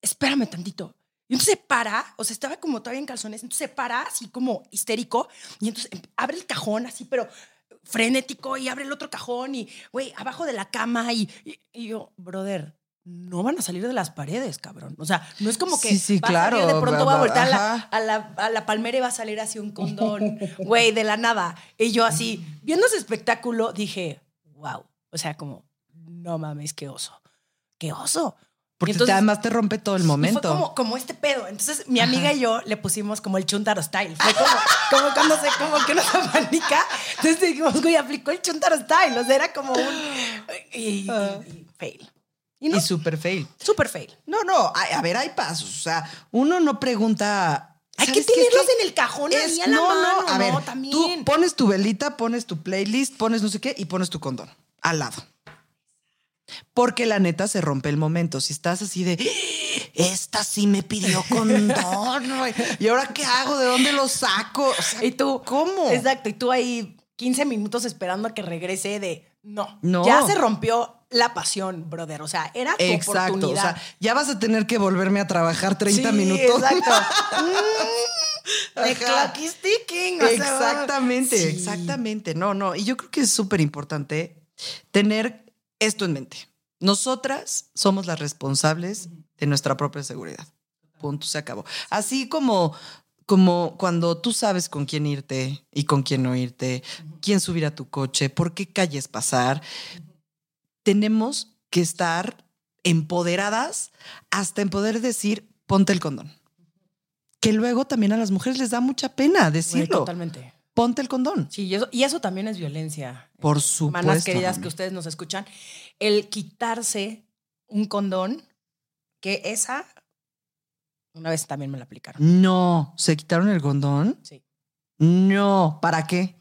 B: espérame tantito. Y entonces se para, o sea, estaba como todavía en calzones, entonces se para así como histérico y entonces em- abre el cajón así, pero frenético y abre el otro cajón y, güey, abajo de la cama y yo, brother, no van a salir de las paredes, cabrón. O sea, no es como que
C: Sí, sí,
B: va a salir
C: claro,
B: de pronto
C: va-
B: va a voltear a la, a, la, a la palmera y va a salir así un condón, güey, de la nada. Y yo así, viendo ese espectáculo, dije, wow. O sea, como, no mames, qué oso. Qué oso.
C: Porque
B: entonces-
C: además te rompe todo el momento.
B: fue como, como este pedo. Entonces, mi amiga y yo le pusimos como el chuntaro style. Fue como, como cuando se, como que uno se apanica. Entonces dijimos, güey, aplicó el chuntaro style. O sea, era como un. Y, y- y fail. Y no,
C: Y súper fail.
B: súper fail.
C: No, no, a, a ver, hay pasos. O sea, uno no pregunta.
B: Hay que tenerlos
C: que
B: en el cajón
C: es-
B: ahí a la
C: no,
B: mano,
C: no, a ver,
B: ¿no? También.
C: tú pones tu velita, pones tu playlist, pones no sé qué y pones tu condón al lado. Porque la neta se rompe el momento. Si estás así de, esta sí me pidió condón. ¿Y ahora qué hago? ¿De dónde lo saco? O sea,
B: Y tú,
C: ¿cómo?
B: Exacto. Y tú ahí 15 minutos esperando a que regrese de. No.
C: No.
B: Ya se rompió la pasión, brother. O sea, era tu
C: Exacto. O
B: oportunidad.
C: sea, ya vas a tener que volverme a trabajar 30
B: Sí,
C: minutos.
B: Exacto. The
C: Ajá.
B: clock is ticking. o sea,
C: Exactamente,
B: sí.
C: exactamente. No, no. Y yo creo que es súper importante tener esto en mente. Nosotras somos las responsables de nuestra propia seguridad. Punto, se acabó. Así como, como cuando tú sabes con quién irte y con quién no irte, quién subir a tu coche, por qué calles pasar, tenemos que estar empoderadas hasta en poder decir, ponte el condón. Que luego también a las mujeres les da mucha pena decirlo.
B: totalmente.
C: Ponte el condón.
B: Sí, y eso, y eso también es violencia.
C: Por
B: Hermanas
C: supuesto.
B: queridas
C: Rami.
B: que ustedes nos escuchan, el quitarse un condón, que esa, una vez también me la aplicaron.
C: No, ¿se quitaron el condón?
B: Sí.
C: No, ¿para qué?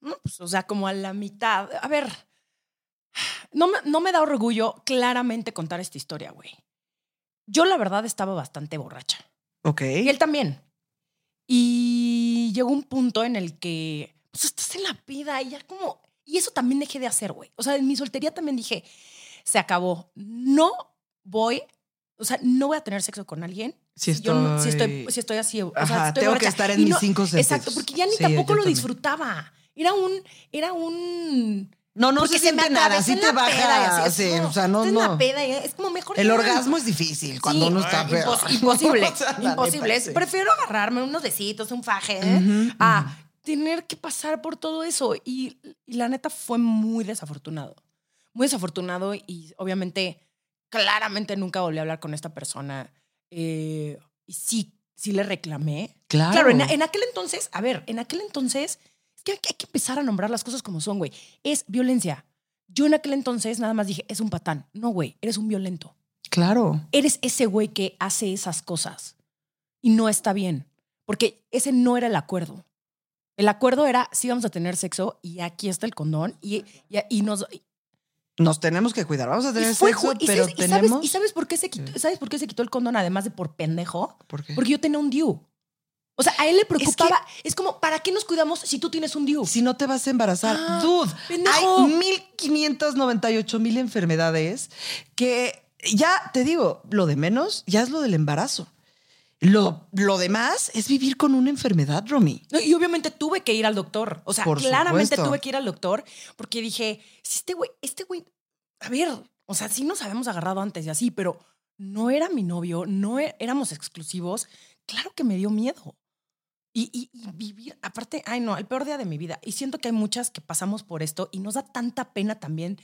B: No, pues, o sea, como a la mitad. A ver, no me, no me da orgullo claramente contar esta historia, güey. Yo, la verdad, estaba bastante borracha.
C: Ok.
B: Y él también. Y llegó un punto en el que, pues estás en la pida y ya como... Y eso también dejé de hacer, güey. O sea, en mi soltería también dije, se acabó. No voy, o sea, no voy a tener sexo con alguien.
C: Si
B: yo no- si
C: estoy-
B: estoy, si estoy así, o sea,
C: Ajá,
B: estoy
C: tengo que estar en
B: Y
C: mis
B: no-
C: cinco sentidos.
B: Exacto, porque ya ni
C: Sí,
B: tampoco lo
C: también.
B: disfrutaba. Era un, era un...
C: No, no se siente nada, sí te baja,
B: así, es
C: sí,
B: como,
C: o sea, no, no.
B: la peda y es como mejor...
C: El orgasmo es difícil cuando
B: Sí,
C: uno está peor.
B: imposible, imposible. Es-. Prefiero agarrarme unos besitos, un faje, ¿eh? A tener que pasar por todo eso. Y, y la neta fue muy desafortunado. Muy desafortunado y obviamente, claramente nunca volví a hablar con esta persona. Eh, y sí, sí le reclamé.
C: Claro.
B: Claro, en, en aquel entonces, a ver, en aquel entonces, es que hay, que empezar a nombrar las cosas como son, güey. Es violencia. Yo en aquel entonces nada más dije, es un patán. No, güey, eres un violento
C: Claro.
B: eres ese güey que hace esas cosas y no está bien, porque ese no era el acuerdo. El acuerdo era, sí vamos a tener sexo y aquí está el condón y, y, y nos... y
C: Nos tenemos que cuidar. Vamos a tener
B: fue
C: sexo,
B: y
C: pero
B: sabes-
C: tenemos.
B: ¿Y sabes por qué se quitó, sabes por qué se quitó el condón además de por pendejo?
C: ¿Por qué?
B: Porque yo tenía un DIU. O sea, a él le preocupaba. Es, como, ¿para qué nos cuidamos si tú tienes un DIU?
C: Si no te vas a embarazar,
B: Ah,
C: dude,
B: pendejo.
C: hay 1598 mil enfermedades que ya te digo, lo de menos ya es lo del embarazo. Lo, lo demás es vivir con una enfermedad, Romy.
B: No, Y obviamente tuve que ir al doctor. O sea,
C: Por
B: claramente
C: supuesto.
B: tuve que ir al doctor porque dije, si este güey, este güey, a ver, o sea, sí nos habíamos agarrado antes y así, pero no era mi novio, no e, éramos exclusivos, claro que me dio miedo. Y, y, y, vivir, aparte, ay no, el peor día de mi vida. Y siento que hay muchas que pasamos por esto y nos da tanta pena también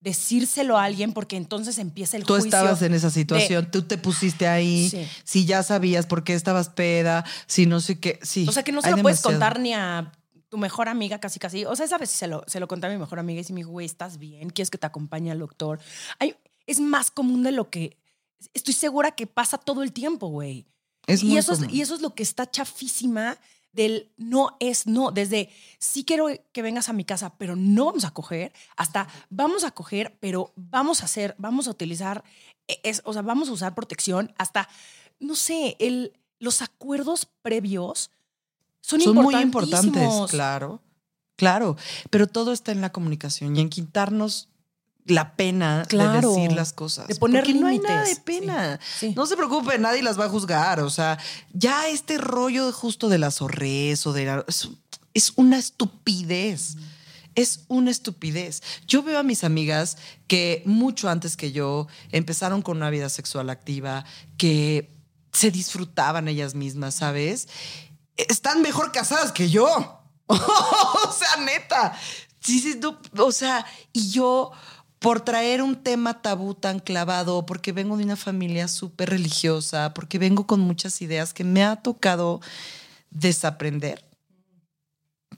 B: decírselo a alguien porque entonces empieza el
C: tú
B: juicio.
C: Estabas en esa situación, tú te pusiste ahí, sí. si ya sabías por qué estabas peda, si no sé qué, sí.
B: O sea, que no se lo puedes contar ni a tu mejor amiga, casi casi. O sea, esa vez se lo, se lo conté a mi mejor amiga y si me dijo, güey, ¿estás bien? ¿Quieres que te acompañe al doctor? Es más común de lo que... Estoy segura que pasa todo el tiempo, güey.
C: Es
B: y, eso
C: común.
B: es, y eso es lo que está chafísima del no es no, desde sí quiero que vengas a mi casa, pero no vamos a coger, hasta vamos a coger, pero vamos a hacer, vamos a utilizar, e, es, o sea, vamos a usar protección, hasta, no sé, el, los acuerdos previos son,
C: son muy importantes, claro, claro, pero todo está en la comunicación y en quitarnos la pena
B: claro.
C: de decir las cosas.
B: De poner límites.
C: no hay nada de pena.
B: Sí, sí.
C: No se preocupe, nadie las va a juzgar. O sea, ya este rollo justo de la zorrez o de la, es, es, una estupidez. Es una estupidez. Yo veo a mis amigas que mucho antes que yo empezaron con una vida sexual activa, que se disfrutaban ellas mismas, ¿sabes? Están mejor casadas que yo. o sea, neta. Sí, sí, no, o sea, y yo por traer un tema tabú tan clavado, porque vengo de una familia súper religiosa, porque vengo con muchas ideas que me ha tocado desaprender.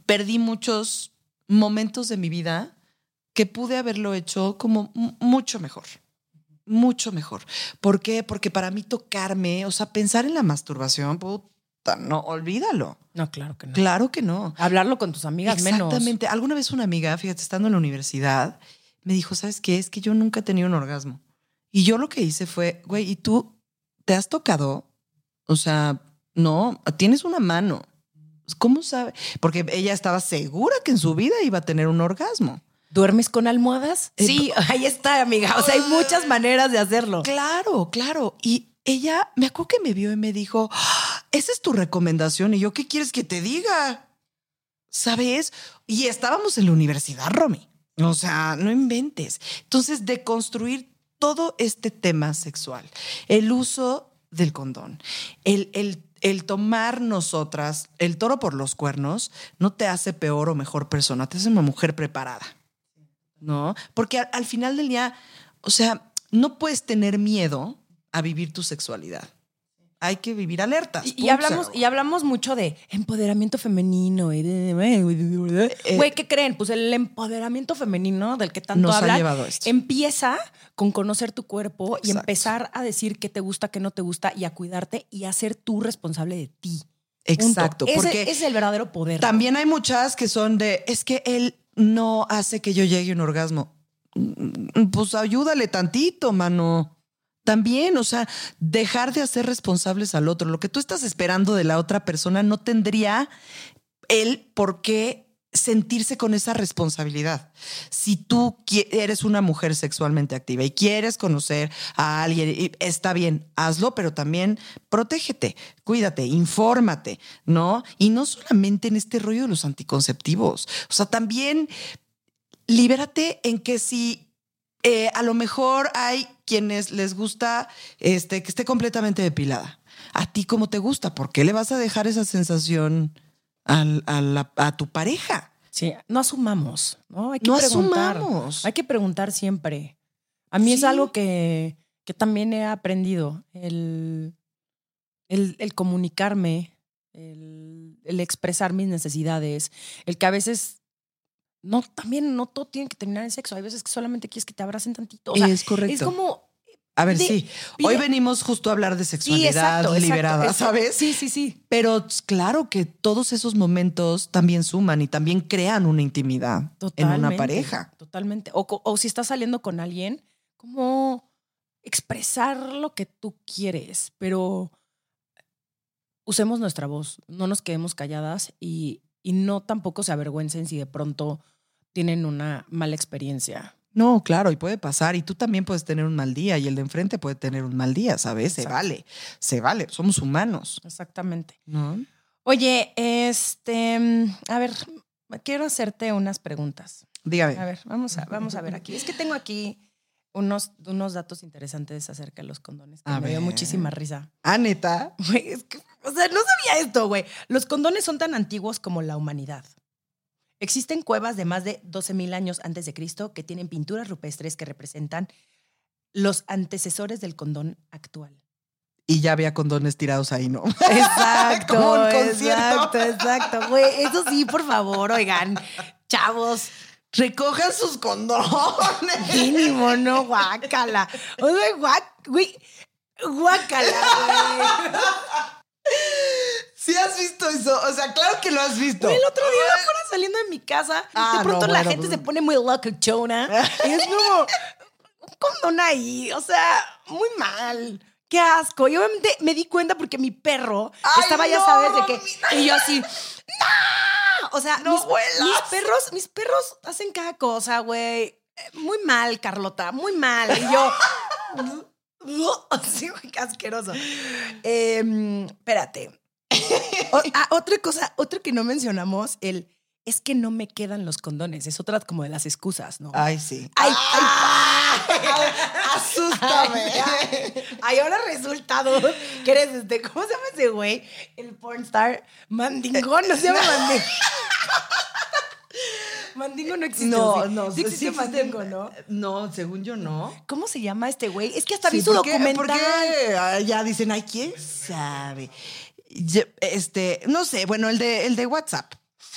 C: Perdí muchos momentos de mi vida que pude haberlo hecho como mucho mejor. Mucho mejor. ¿Por qué? Porque para mí tocarme, o sea, pensar en la masturbación, puta, no, olvídalo.
B: No, claro que no.
C: Claro que no.
B: Hablarlo con tus amigas menos.
C: Exactamente. Alguna vez una amiga, fíjate, estando en la universidad, me dijo, ¿sabes qué? Es que yo nunca he tenido un orgasmo. Y yo lo que hice fue, güey, ¿y tú te has tocado? O sea, no, tienes una mano. ¿Cómo sabe? Porque ella estaba segura que en su vida iba a tener un orgasmo.
B: ¿Duermes con almohadas?
C: Eh,
B: Sí, ahí está, amiga. O sea, hay muchas maneras de hacerlo.
C: Claro, claro. Y ella, me acuerdo que me vio y me dijo, "Ah, esa es tu recomendación. Y yo, ¿qué quieres que te diga? ¿Sabes? Y estábamos en la universidad, Romy. O sea, no inventes. Entonces, de construir todo este tema sexual, el uso del condón, el, el, el, tomar nosotras el toro por los cuernos, no te hace peor o mejor persona, te hace una mujer preparada, ¿no? Porque al, al final del día, o sea, no puedes tener miedo a vivir tu sexualidad hay que vivir alertas.
B: Y, y hablamos, y hablamos mucho de empoderamiento femenino.
C: Eh,
B: Güey, ¿qué creen? Pues el empoderamiento femenino del que tanto
C: nos
B: hablan
C: ha llevado esto.
B: empieza con conocer tu cuerpo y empezar a decir qué te gusta, qué no te gusta y a cuidarte y a ser tú responsable de ti.
C: Exacto.
B: Punto.
C: Porque
B: ese es el verdadero poder.
C: También hay muchas que son de, es que él no hace que yo llegue a un orgasmo. Pues ayúdale tantito, mano. También, o sea, dejar de hacer responsables al otro. Lo que tú estás esperando de la otra persona no tendría él por qué sentirse con esa responsabilidad. Si tú eres una mujer sexualmente activa y quieres conocer a alguien, está bien, hazlo, pero también protégete, cuídate, infórmate, ¿no? Y no solamente en este rollo de los anticonceptivos. O sea, también libérate en que si eh, a lo mejor hay quienes les gusta este, que esté completamente depilada. A ti cómo te gusta, ¿por qué le vas a dejar esa sensación al, a, la, a, tu pareja?
B: Sí, no asumamos, ¿no? Hay que
C: no
B: preguntar.
C: asumamos.
B: Hay que preguntar siempre. A mí sí. es algo que, que, también he aprendido, el, el, el comunicarme, el, el expresar mis necesidades, el que a veces no, también no todo tiene que terminar en sexo. Hay veces que solamente quieres que te abracen tantito. O sea,
C: es correcto.
B: Es como.
C: A ver, de, sí. Hoy venimos justo a hablar de sexualidad
B: sí, exacto,
C: liberada,
B: exacto,
C: ¿sabes?
B: Sí, sí, sí.
C: Pero claro que todos esos momentos también suman y también crean una intimidad
B: totalmente,
C: en una pareja.
B: Totalmente. O, o si estás saliendo con alguien, como expresar lo que tú quieres, pero usemos nuestra voz, no nos quedemos calladas y, y no tampoco se avergüencen si de pronto tienen una mala experiencia.
C: No, claro, y puede pasar. Y tú también puedes tener un mal día y el de enfrente puede tener un mal día, ¿sabes? Exacto. Se vale, se vale. Somos humanos.
B: Exactamente.
C: ¿No?
B: Oye, este, a ver, quiero hacerte unas preguntas.
C: Dígame.
B: A ver, vamos a, vamos a ver aquí. Es que tengo aquí unos, unos datos interesantes acerca de los condones que
C: A
B: me dio muchísima risa.
C: Ah, neta.
B: Güey, es que, o sea, no sabía esto, güey. Los condones son tan antiguos como la humanidad. Existen cuevas de más de 12.000 años antes de Cristo que tienen pinturas rupestres que representan los antecesores del condón actual.
C: Y ya había condones tirados ahí, ¿no?
B: Exacto,
C: Como un
B: exacto, exacto. Güey, eso sí, por favor, oigan, chavos,
C: Recojan sus condones.
B: mínimo, no, guácala. O sea, guac, güey, guácala, güey.
C: ¿Sí has visto eso? O sea, claro que lo has visto.
B: El otro día afuera saliendo de mi casa,
C: Ah,
B: de pronto
C: no,
B: la gente
C: pues-
B: se pone muy locochona. y es como un condón ahí. O sea, muy mal. Qué asco. Y obviamente me di cuenta porque mi perro
C: Ay,
B: estaba, ya sabes, de que. Y yo así. ¡No! O sea,
C: No
B: mis, mis perros, mis perros hacen cada cosa, güey. Muy mal, Carlota, muy mal. Y yo. Así, güey, qué asqueroso. Em, espérate. O- ah, otra cosa, otro que no mencionamos, el es que no me quedan los condones. Es otra como de las excusas, ¿no?
C: Ay, sí.
B: Ay, ay,
C: Asústame.
B: ay, ay, ahora resulta dude, que eres este, ¿cómo se llama ese güey? El pornstar Mandingón, no se llama Mandingón. Mandingo no existe.
C: No, no.
B: Sí existe
C: existe-
B: Mandingo, ¿no?
C: No, según yo no.
B: ¿Cómo se llama este güey? Es que hasta vi
C: Sí,
B: su
C: ¿por qué-
B: documental.
C: por qué, ah, ya dicen, ay, ¿quién sabe? Este, no sé, bueno, el de, el de WhatsApp.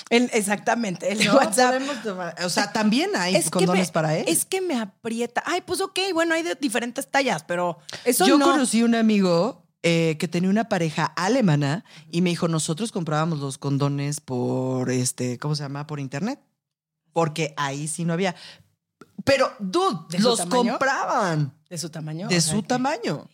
B: El- exactamente, el de
C: ¿no?
B: WhatsApp.
C: Tomar- o sea, también hay
B: Es
C: condones
B: me-
C: para él.
B: Es que me aprieta. Ay, pues ok, bueno, hay de diferentes tallas, pero eso
C: Yo
B: no.
C: conocí un amigo eh, que tenía una pareja alemana y me dijo, nosotros comprábamos los condones por, este, ¿cómo se llama? Por internet. Porque ahí sí no había. Pero, dude,
B: ¿De su
C: los
B: tamaño?
C: compraban
B: ¿De su tamaño?
C: de
B: O sea,
C: su
B: que-
C: tamaño.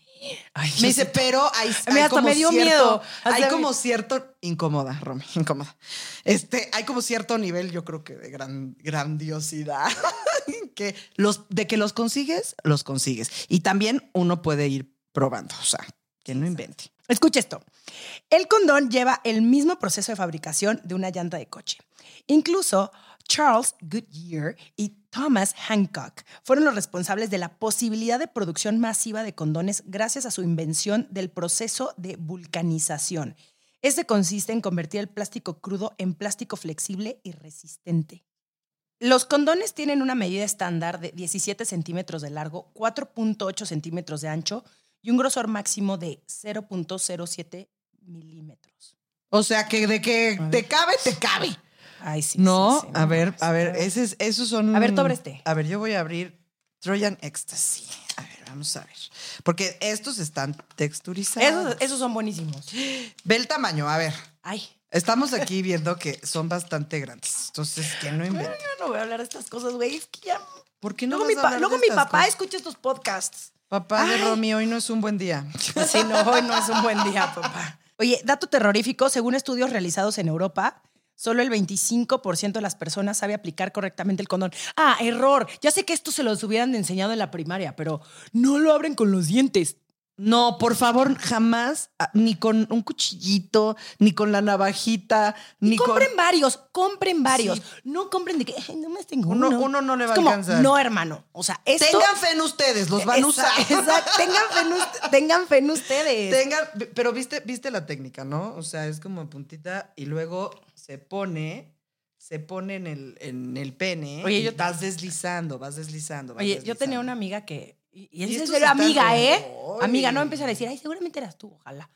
B: Ay,
C: Me dice, pero hay,
B: mí
C: hay
B: hasta
C: como
B: me dio
C: cierto,
B: miedo. Hasta
C: hay como cierto incómoda, Romy, incómoda. Este, hay como cierto nivel, yo creo que de gran grandiosidad que los de que los consigues, los consigues. Y también uno puede ir probando, o sea, que no invente.
B: Escucha esto. El condón lleva el mismo proceso de fabricación de una llanta de coche. Incluso Charles Goodyear y Thomas Hancock fueron los responsables de la posibilidad de producción masiva de condones gracias a su invención del proceso de vulcanización. Este consiste en convertir el plástico crudo en plástico flexible y resistente. Los condones tienen una medida estándar de 17 centímetros de largo, 4.8 centímetros de ancho y un grosor máximo de 0.07 milímetros.
C: O sea, que de que te cabe, te cabe.
B: Ay, sí.
C: No,
B: sí, sí,
C: a
B: no,
C: ver,
B: sí,
C: a ver, ese es, esos son.
B: A ver, tú abre este.
C: A ver, yo voy a abrir Trojan Ecstasy. A ver, vamos a ver. Porque estos están texturizados.
B: Esos, esos son buenísimos.
C: Ve el tamaño, a ver.
B: Ay,
C: Estamos aquí viendo que son bastante grandes. Entonces, que no inventen.
B: yo no voy a hablar de estas cosas, güey. Es que ya...
C: ¿Por qué no
B: luego
C: vas
B: mi,
C: a hablar
B: luego
C: de
B: mi
C: estas
B: papá
C: cosas?
B: escucha estos podcasts.
C: Papá de
B: Ay.
C: Romy, hoy no es un buen día.
B: Así no, hoy no es un buen día, papá. Oye, dato terrorífico, según estudios realizados en Europa, solo el 25% de las personas sabe aplicar correctamente el condón. Ah, error. Ya sé que esto se los hubieran enseñado en la primaria, pero no lo abren con los dientes.
C: No, por favor, jamás, ah, ni con un cuchillito, ni con la navajita, ni con.
B: compren varios, compren varios.
C: Sí.
B: No compren de que "Ay, no más tengo
C: Uno-
B: uno.
C: uno no le va
B: Es
C: a alcanzar.
B: No, hermano. O sea, esto.
C: Tengan fe en ustedes, los van a usar.
B: Exacto. Tengan fe en, tengan fe en ustedes.
C: Tengan, pero viste, viste la técnica, ¿no? O sea, es como puntita y luego se pone, se pone en el, en el pene.
B: Oye,
C: y
B: yo-
C: vas deslizando, vas deslizando. vas
B: Oye, yo tenía una amiga que. Y, y
C: Y
B: amiga, ¿eh? Amiga, no empezar a decir, ay, seguramente eras tú, ojalá.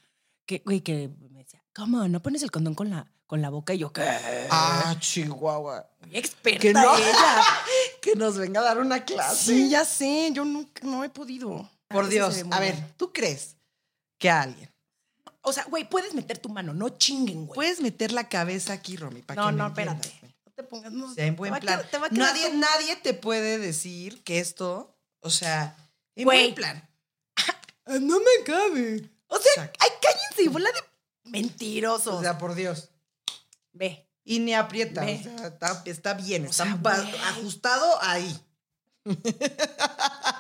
B: Que, güey, que me decía, ¿cómo? ¿No pones el condón con la, con la boca? Y yo, ¿qué?
C: Ah, Chihuahua.
B: Experta
C: Que no.
B: ella.
C: Que nos venga a dar una clase.
B: Sí, ya sé, yo nunca, no he podido.
C: Por Dios. A ver. ¿tú crees que a alguien
B: O sea, güey, puedes meter tu mano, no chinguen, güey.
C: puedes meter la cabeza aquí, Romy? para
B: No,
C: que
B: no,
C: entiendas,
B: espérate. No te pongas. No,
C: sea, en
B: te
C: buen
B: a
C: plan.
B: te
C: Nadie,
B: todo-
C: nadie te puede decir que esto, o sea, en
B: Güey.
C: buen plan.
B: Ah, No me cabe. O sea,
C: Exacto.
B: ay, cállense, bola de mentirosos.
C: O sea, por Dios.
B: Ve.
C: Y ni aprieta,
B: Ve.
C: o sea, está, está bien, está
B: sea,
C: ba-
B: güey.
C: ajustado ahí.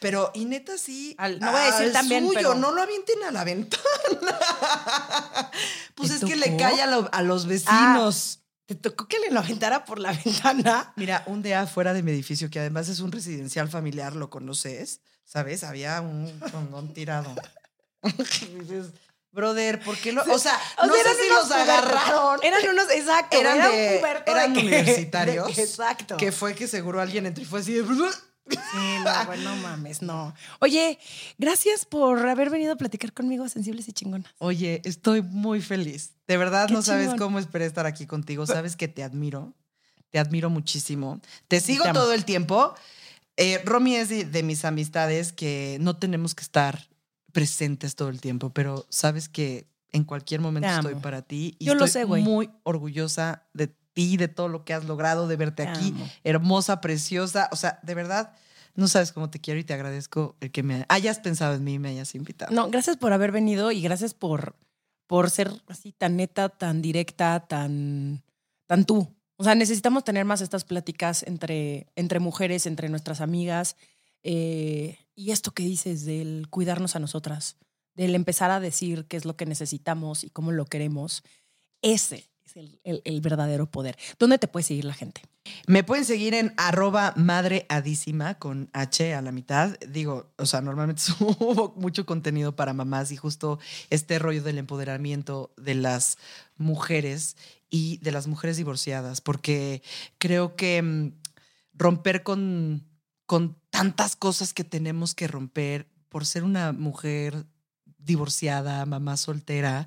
C: Pero, y neta, sí.
B: Al- no voy a decir
C: al
B: también,
C: suyo,
B: pero-
C: no lo avienten a la ventana. pues
B: ¿Te
C: es que le cae a, lo- a los vecinos.
B: te tocó que le lo aventara por la ventana.
C: Mira, un día fuera de mi edificio, que además es un residencial familiar, lo conoces, ¿sabes? Había un condón tirado. dices, brother, ¿por qué lo.? O sea,
B: O
C: no
B: sea,
C: sé
B: eran
C: si los agarraron.
B: Eran unos, exacto.
C: Eran, de, eran
B: de que-
C: universitarios.
B: de- exacto.
C: Que fue que seguro alguien entró y fue así de.
B: Sí, no, bueno, no mames, no. Oye, gracias por haber venido a platicar conmigo, sensibles y chingonas.
C: Oye, estoy muy feliz. De verdad
B: Qué
C: no sabes
B: chingón.
C: cómo esperé estar aquí contigo. Sabes que te admiro. Te admiro muchísimo. Te sigo todo el tiempo. Eh, Romy es de, de mis amistades que no tenemos que estar presentes todo el tiempo, pero sabes que en cualquier momento estoy para ti. Y
B: Yo lo
C: estoy
B: sé, güey.
C: muy orgullosa de ti, de todo lo que has logrado, de verte
B: Te
C: aquí.
B: amo.
C: Hermosa, preciosa. O sea, de verdad, no sabes cómo te quiero y te agradezco el que me hayas pensado en mí y me hayas invitado.
B: No, gracias por haber venido y gracias por, por ser así tan neta, tan directa, tan, tan tú. O sea, necesitamos tener más estas pláticas entre, entre mujeres, entre nuestras amigas. eh, y esto que dices del cuidarnos a nosotras, del empezar a decir qué es lo que necesitamos y cómo lo queremos, ese es el, verdadero poder. ¿Dónde te puede seguir la gente?
C: Me pueden seguir en arroba madreadísima con H a la mitad. Digo, o sea, normalmente subo mucho contenido para mamás y justo este rollo del empoderamiento de las mujeres y de las mujeres divorciadas, porque creo que mm, romper con, con tantas cosas que tenemos que romper por ser una mujer divorciada, mamá soltera,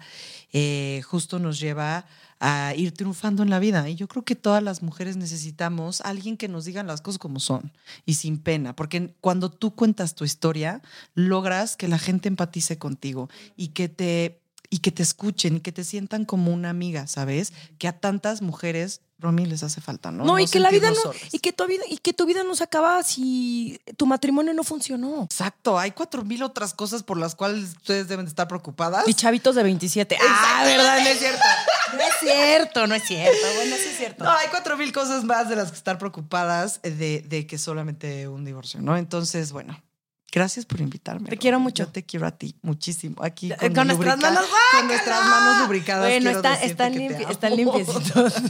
C: eh, justo nos lleva a ir triunfando en la vida. Y yo creo que todas las mujeres necesitamos a alguien que nos digan las cosas como son y sin pena, porque cuando tú cuentas tu historia, logras que la gente empatice contigo y que te y que te escuchen y que te sientan como una amiga, ¿sabes? Que a tantas mujeres, Romy, les hace falta, ¿no?
B: No, y que la vida no,
C: solas.
B: y que tu vida, y que tu vida no se acaba si tu matrimonio no funcionó.
C: Exacto, hay cuatro mil otras cosas por las cuales ustedes deben de estar preocupadas.
B: Y chavitos de 27. Ah, ¿verdad? No es cierto. No es cierto, no es cierto. Bueno, sí es cierto.
C: No, hay cuatro mil cosas más de las que estar preocupadas de, de que solamente un divorcio, ¿no? Entonces, bueno, gracias por invitarme.
B: Te quiero mucho.
C: Yo te quiero a ti muchísimo. Aquí con,
B: nuestras
C: lubrica-
B: manos,
C: con nuestras manos lubricadas.
B: Bueno, está- están, limpi- están limpiecitos.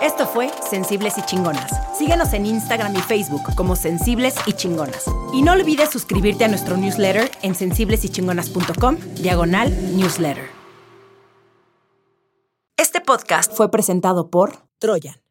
A: Esto fue Sensibles y Chingonas. Síguenos en Instagram y Facebook como Sensibles y Chingonas. Y no olvides suscribirte a nuestro newsletter en sensiblesychingonas.com, diagonal newsletter. Este podcast fue presentado por Troyan.